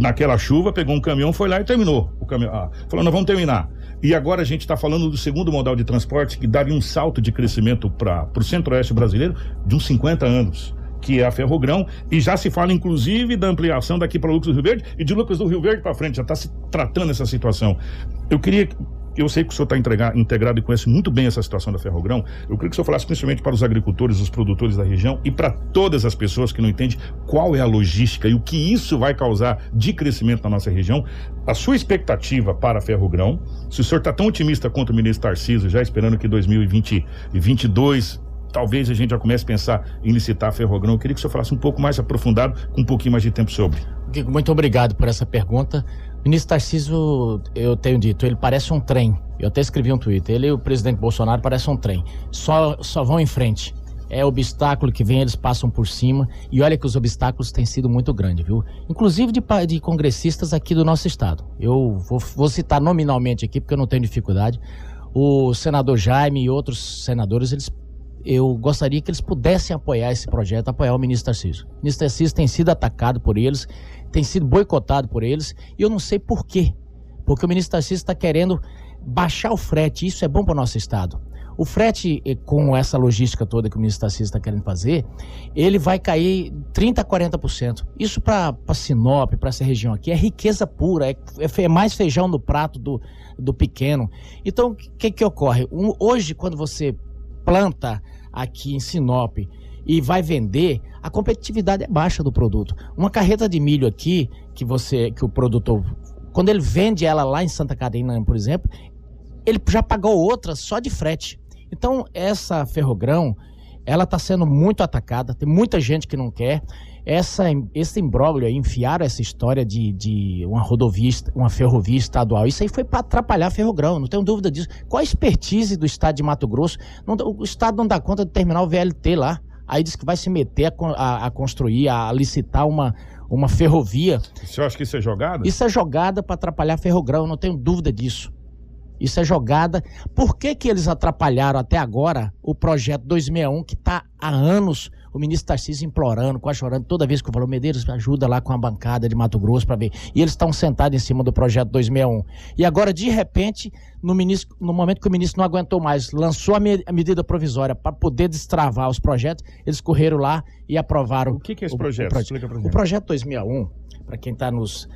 Speaker 2: naquela chuva, pegou um caminhão, foi lá e terminou. O caminhão, ah, falou, nós vamos terminar. E agora a gente está falando do segundo modal de transporte que daria um salto de crescimento para o centro-oeste brasileiro de uns 50 anos que é a Ferrogrão, e já se fala inclusive da ampliação daqui para Lucas do Rio Verde e de Lucas do Rio Verde para frente, já está se tratando essa situação. Eu queria eu sei que o senhor está integrado e conhece muito bem essa situação da Ferrogrão. Eu queria que o senhor falasse principalmente para os agricultores, os produtores da região e para todas as pessoas que não entendem qual é a logística e o que isso vai causar de crescimento na nossa região. A sua expectativa para a Ferrogrão, se o senhor está tão otimista quanto o ministro Tarcísio, já esperando que 2022 talvez a gente já comece a pensar em licitar a Ferrogrão. Eu queria que o senhor falasse um pouco mais aprofundado, com um pouquinho mais de tempo sobre.
Speaker 9: Muito obrigado por essa pergunta. Ministro Tarcísio, eu tenho dito, ele parece um trem. Eu até escrevi um tweet. Ele e o presidente Bolsonaro parecem um trem. Só, só vão em frente. É obstáculo que vem, eles passam por cima. E olha que os obstáculos têm sido muito grandes, viu? Inclusive de, de congressistas aqui do nosso estado. Eu vou, vou citar nominalmente aqui, porque eu não tenho dificuldade. O senador Jaime e outros senadores, eles eu gostaria que eles pudessem apoiar esse projeto, apoiar o ministro Tarcísio. O ministro Tarcísio tem sido atacado por eles, tem sido boicotado por eles, e eu não sei por quê. Porque o ministro Tarcísio está querendo baixar o frete, isso é bom para o nosso estado. O frete, eh, com essa logística toda que o ministro Tarcísio está querendo fazer, ele vai cair 30% a 40%. Isso para Sinop, para essa região aqui, é riqueza pura, é, é, mais feijão no prato do, do pequeno. Então, o que, que ocorre? Um, hoje, quando você planta aqui em Sinop e vai vender, a competitividade é baixa do produto. Uma carreta de milho aqui, que você, que o produtor, quando ele vende ela lá em Santa Catarina, por exemplo, ele já pagou outra só de frete. Então, essa ferrogrão, ela está sendo muito atacada, tem muita gente que não quer. Essa, esse imbróglio aí, enfiaram essa história de, de uma rodovia, uma ferrovia estadual, isso aí foi para atrapalhar Ferrogrão, não tenho dúvida disso. Qual a expertise do estado de Mato Grosso? Não, o estado não dá conta de terminar o VLT lá. Aí diz que vai se meter a, a, a construir, a, licitar uma, uma ferrovia.
Speaker 2: Você acha que isso é jogada?
Speaker 9: Isso é jogada para atrapalhar Ferrogrão, não tenho dúvida disso. Isso é jogada. Por que, que eles atrapalharam até agora o projeto 261, que está há anos o ministro Tarcísio implorando, quase chorando, toda vez que eu falo, Medeiros, ajuda lá com a bancada de Mato Grosso para ver. E eles estão sentados em cima do projeto 261. E agora, de repente, no, ministro, no momento que o ministro não aguentou mais, lançou a, me, a medida provisória para poder destravar os projetos, eles correram lá e aprovaram.
Speaker 2: O que, que é esse projeto?
Speaker 9: O, proje o projeto 261, para quem está nos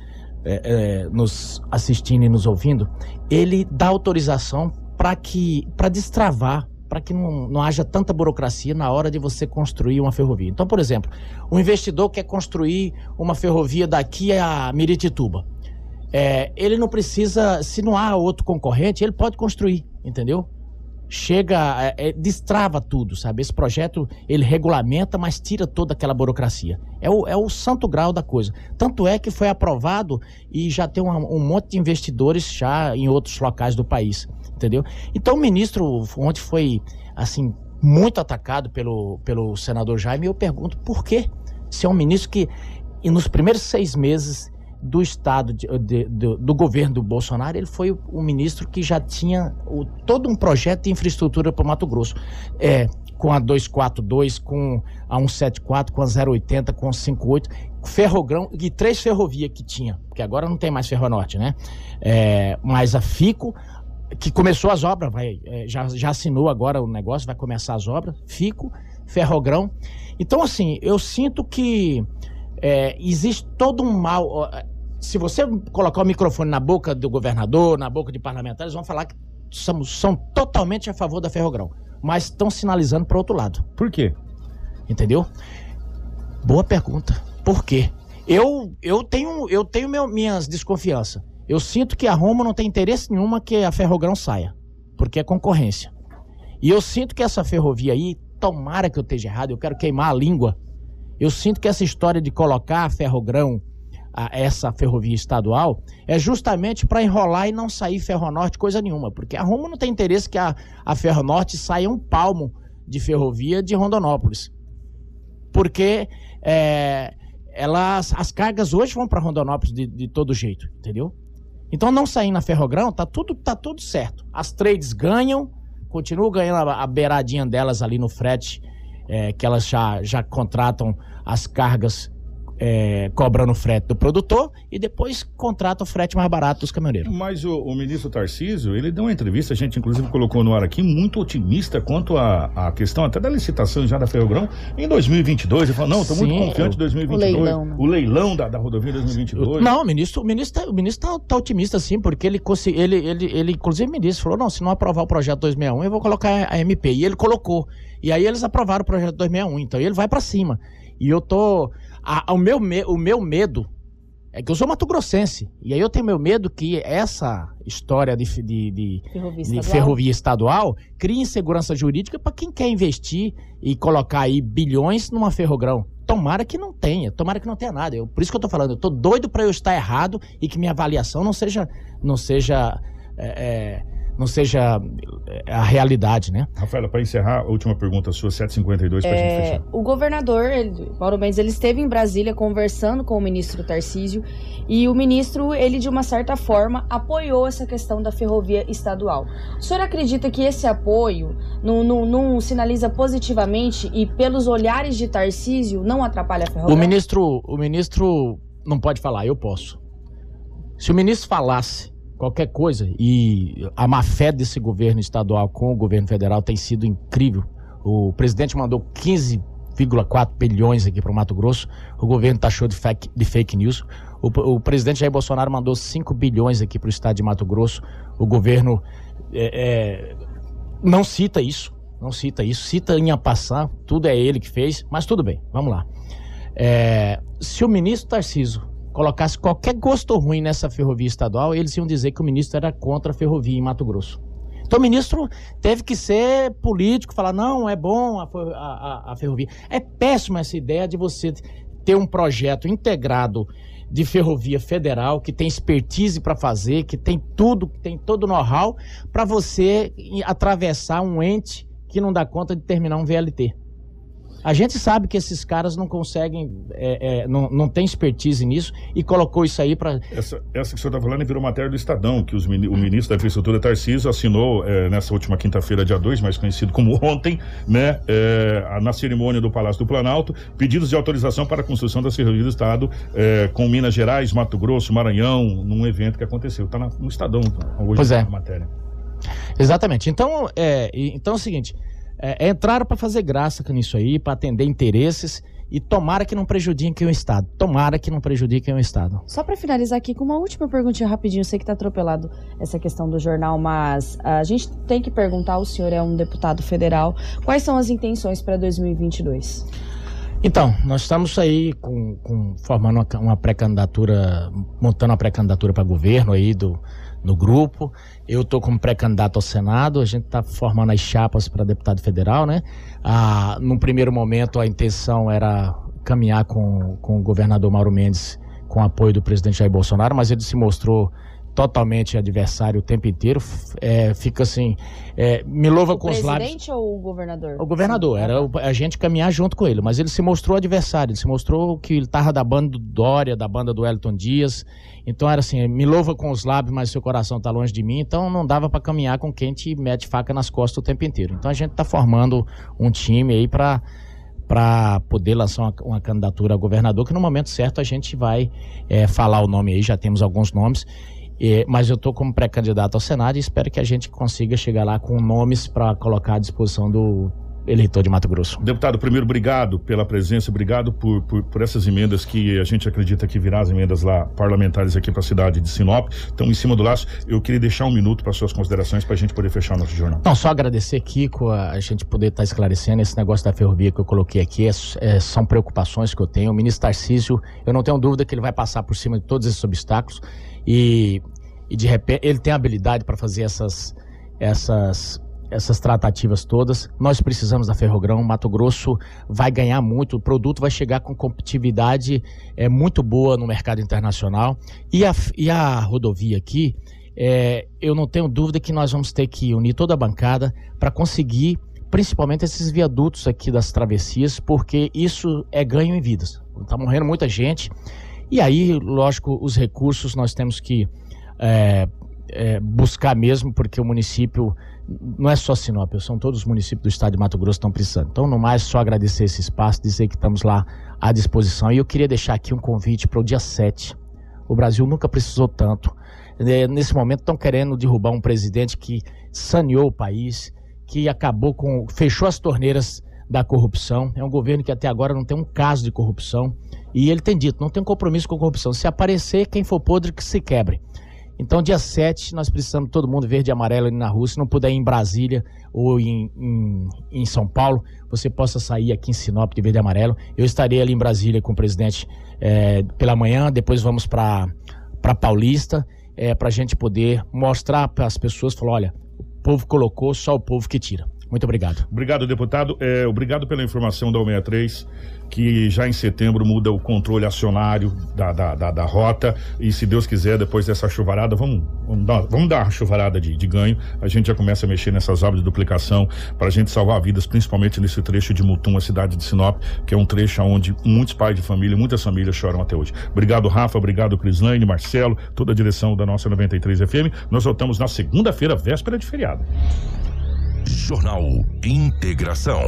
Speaker 9: é, é, nos assistindo e nos ouvindo, ele dá autorização para que para destravar, para que não, não haja tanta burocracia na hora de você construir uma ferrovia. Então, por exemplo, um investidor quer construir uma ferrovia daqui a Miritituba. É, ele não precisa, se não há outro concorrente, ele pode construir, entendeu? Chega, é, é, destrava tudo, sabe? Esse projeto, ele regulamenta, mas tira toda aquela burocracia. É o, é o santo grau da coisa. Tanto é que foi aprovado e já tem um, um monte de investidores já em outros locais do país, entendeu? Então o ministro ontem foi, assim, muito atacado pelo, pelo senador Jaime e eu pergunto por quê? Se é um ministro que, nos primeiros seis meses, do Estado, de, de, de, do governo do Bolsonaro, ele foi o, ministro que já tinha o, todo um projeto de infraestrutura para o Mato Grosso. É, com a 242, com a 174, com a 080, com a 58, Ferrogrão e três ferrovias que tinha, porque agora não tem mais Ferronorte, né? É, mas a FICO, que começou as obras, vai, é, já, já assinou agora o negócio, vai começar as obras, FICO, Ferrogrão. Então, assim, eu sinto que é, existe todo um mal se você colocar o microfone na boca do governador, na boca de parlamentares, vão falar que somos, são totalmente a favor da Ferrogrão, mas estão sinalizando para outro lado.
Speaker 2: Por quê?
Speaker 9: Entendeu? Boa pergunta. Por quê? Eu, eu tenho, eu tenho meu, minhas desconfianças. Eu sinto que a Roma não tem interesse nenhuma que a Ferrogrão saia, porque é concorrência. E eu sinto que essa ferrovia aí, tomara que eu esteja errado, eu quero queimar a língua. Eu sinto que essa história de colocar a Ferrogrão a essa ferrovia estadual é justamente para enrolar e não sair Ferronorte coisa nenhuma, porque a Roma não tem interesse que a, a Ferronorte saia um palmo de ferrovia de Rondonópolis, porque é, elas, as cargas hoje vão para Rondonópolis de, de todo jeito, entendeu? Então, não sair na Ferrogrão, tá tudo, tá tudo certo. As trades ganham, continuam ganhando a, a beiradinha delas ali no frete, é, que elas já, já contratam as cargas é, cobrando o frete do produtor e depois contrata o frete mais barato dos caminhoneiros.
Speaker 2: Mas o, o, ministro Tarcísio, ele deu uma entrevista, a gente inclusive colocou no ar aqui, muito otimista quanto à a, questão até da licitação já da Ferrogrão em 2022. Ele falou, não, estou muito confiante em 2022. O leilão, né? o leilão da, da rodovia 2022.
Speaker 9: Não, o ministro, o ministro, tá, o ministro tá, tá otimista sim, porque ele, ele, ele, ele inclusive me disse, falou, não, se não aprovar o projeto 261, eu vou colocar a MP. E ele colocou. E aí eles aprovaram o projeto 261, então ele vai para cima. E eu tô a, o, meu me, o meu medo é que eu sou mato-grossense. E aí eu tenho meu medo que essa história de, de, de, ferrovia, de estadual. ferrovia estadual crie insegurança jurídica para quem quer investir e colocar aí bilhões numa ferrogrão. Tomara que não tenha, tomara que não tenha nada. Eu, por isso que eu tô falando, eu tô doido para eu estar errado e que minha avaliação não seja, não seja é, é, não seja eh, a realidade, né?
Speaker 2: Rafaela, para encerrar, a última pergunta sua, 752, para a é, gente fechar.
Speaker 3: O governador, ele, Mauro Mendes, ele esteve em Brasília conversando com o ministro Tarcísio e o ministro, ele de uma certa forma, apoiou essa questão da ferrovia estadual. O senhor acredita que esse apoio não, não, não sinaliza positivamente e pelos olhares de Tarcísio não atrapalha a ferrovia?
Speaker 9: O ministro, o ministro não pode falar, eu posso. Se o ministro falasse qualquer coisa. E a má fé desse governo estadual com o governo federal tem sido incrível. O presidente mandou 15,4 bilhões aqui para o Mato Grosso. O governo taxou de fake, de fake news. O, o, presidente Jair Bolsonaro mandou 5 bilhões aqui para o estado de Mato Grosso. O governo é, é, não cita isso. Não cita isso. Cita em passar. Tudo é ele que fez. Mas tudo bem. Vamos lá. É, se o ministro Tarciso colocasse qualquer gosto ruim nessa ferrovia estadual, eles iam dizer que o ministro era contra a ferrovia em Mato Grosso. Então o ministro teve que ser político, falar, não, é bom a, a, a ferrovia. É péssima essa ideia de você ter um projeto integrado de ferrovia federal, que tem expertise para fazer, que tem tudo, que tem todo o know-how, para você atravessar um ente que não dá conta de terminar um VLT. A gente sabe que esses caras não conseguem, é, é, não, não tem expertise nisso e colocou isso aí para.
Speaker 2: Essa, essa que o senhor está falando virou matéria do Estadão, que os, o ministro da Infraestrutura, Tarcísio, assinou é, nessa última quinta-feira, dia 2, mais conhecido como ontem, né, é, na cerimônia do Palácio do Planalto, pedidos de autorização para a construção da ferrovia do Estado é, com Minas Gerais, Mato Grosso, Maranhão, num evento que aconteceu. Está no Estadão hoje
Speaker 9: pois é.
Speaker 2: a matéria.
Speaker 9: Exatamente. Então, é, então é o seguinte é, entraram para fazer graça nisso aí, para atender interesses e tomara que não prejudiquem o Estado. Tomara que não prejudiquem o Estado.
Speaker 3: Só para finalizar aqui com uma última perguntinha rapidinho, eu sei que está atropelado essa questão do jornal, mas a gente tem que perguntar, o senhor é um deputado federal, quais são as intenções para 2022?
Speaker 9: Então, nós estamos aí com, com formando uma, uma pré-candidatura, montando uma pré-candidatura para governo aí do, no grupo. Eu estou como pré-candidato ao Senado, a gente está formando as chapas para deputado federal, né? Ah, num primeiro momento, a intenção era caminhar com, com o governador Mauro Mendes com apoio do presidente Jair Bolsonaro, mas ele se mostrou totalmente adversário o tempo inteiro. É, fica assim, é, me louva
Speaker 3: o
Speaker 9: com os lábios.
Speaker 3: O presidente ou o governador?
Speaker 9: O governador, era a gente caminhar junto com ele, mas ele se mostrou adversário, ele se mostrou que ele estava da banda do Dória, da banda do Elton Dias. Então era assim, me louva com os lábios, mas seu coração está longe de mim, então não dava para caminhar com quem te mete faca nas costas o tempo inteiro. Então a gente está formando um time aí para para poder lançar uma, uma, candidatura a governador, que no momento certo a gente vai é, falar o nome aí, já temos alguns nomes, é, mas eu estou como pré-candidato ao Senado e espero que a gente consiga chegar lá com nomes para colocar à disposição do eleitor de Mato Grosso.
Speaker 2: Deputado, primeiro, obrigado pela presença, obrigado por, por, por, essas emendas que a gente acredita que virá as emendas lá parlamentares aqui para a cidade de Sinop. Estão em cima do laço. Eu queria deixar um minuto para suas considerações para a gente poder fechar o nosso jornal.
Speaker 9: Não, só agradecer, Kiko, a, a gente poder estar tá esclarecendo esse negócio da ferrovia que eu coloquei aqui. É, é, são preocupações que eu tenho. O ministro Tarcísio, eu não tenho dúvida que ele vai passar por cima de todos esses obstáculos e, e de repente ele tem habilidade para fazer essas, essas, essas tratativas todas. Nós precisamos da Ferrogrão. Mato Grosso vai ganhar muito, o produto vai chegar com competitividade é, muito boa no mercado internacional. E a, e a rodovia aqui, é, eu não tenho dúvida que nós vamos ter que unir toda a bancada para conseguir principalmente esses viadutos aqui das travessias, porque isso é ganho em vidas. Está morrendo muita gente. E aí, lógico, os recursos nós temos que é, é, buscar mesmo, porque o município não é só Sinop, são todos os municípios do estado de Mato Grosso estão precisando. Então, no mais, só agradecer esse espaço, dizer que estamos lá à disposição. E eu queria deixar aqui um convite para o dia 7. O Brasil nunca precisou tanto. É, nesse momento estão querendo derrubar um presidente que saneou o país, que acabou com. fechou as torneiras da corrupção. É um governo que até agora não tem um caso de corrupção. E ele tem dito, não tem compromisso com corrupção. Se aparecer, quem for podre que se quebre. Então, dia 7, nós precisamos todo mundo verde e amarelo ali na rua. Se não puder ir em Brasília ou em, em, em, São Paulo, você possa sair aqui em Sinop de verde e amarelo. Eu estarei ali em Brasília com o presidente é, pela manhã, depois vamos para Paulista, é, para a gente poder mostrar para as pessoas, falar, olha, o povo colocou, só o povo que tira. Muito obrigado.
Speaker 2: Obrigado, deputado. É, obrigado pela informação da 163 que já em setembro muda o controle acionário da, da, da, da rota e se Deus quiser, depois dessa chuvarada, vamos, vamos, dar, vamos dar uma chuvarada de, de ganho, a gente já começa a mexer nessas obras de duplicação para a gente salvar vidas, principalmente nesse trecho de Mutum, a cidade de Sinop, que é um trecho onde muitos pais de família, muitas famílias choram até hoje. Obrigado, Rafa, obrigado, Crislaine, Marcelo, toda a direção da nossa 93 FM. Nós voltamos na segunda-feira, véspera de feriado.
Speaker 1: Jornal Integração.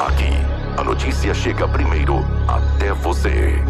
Speaker 1: Aqui a notícia chega primeiro até você.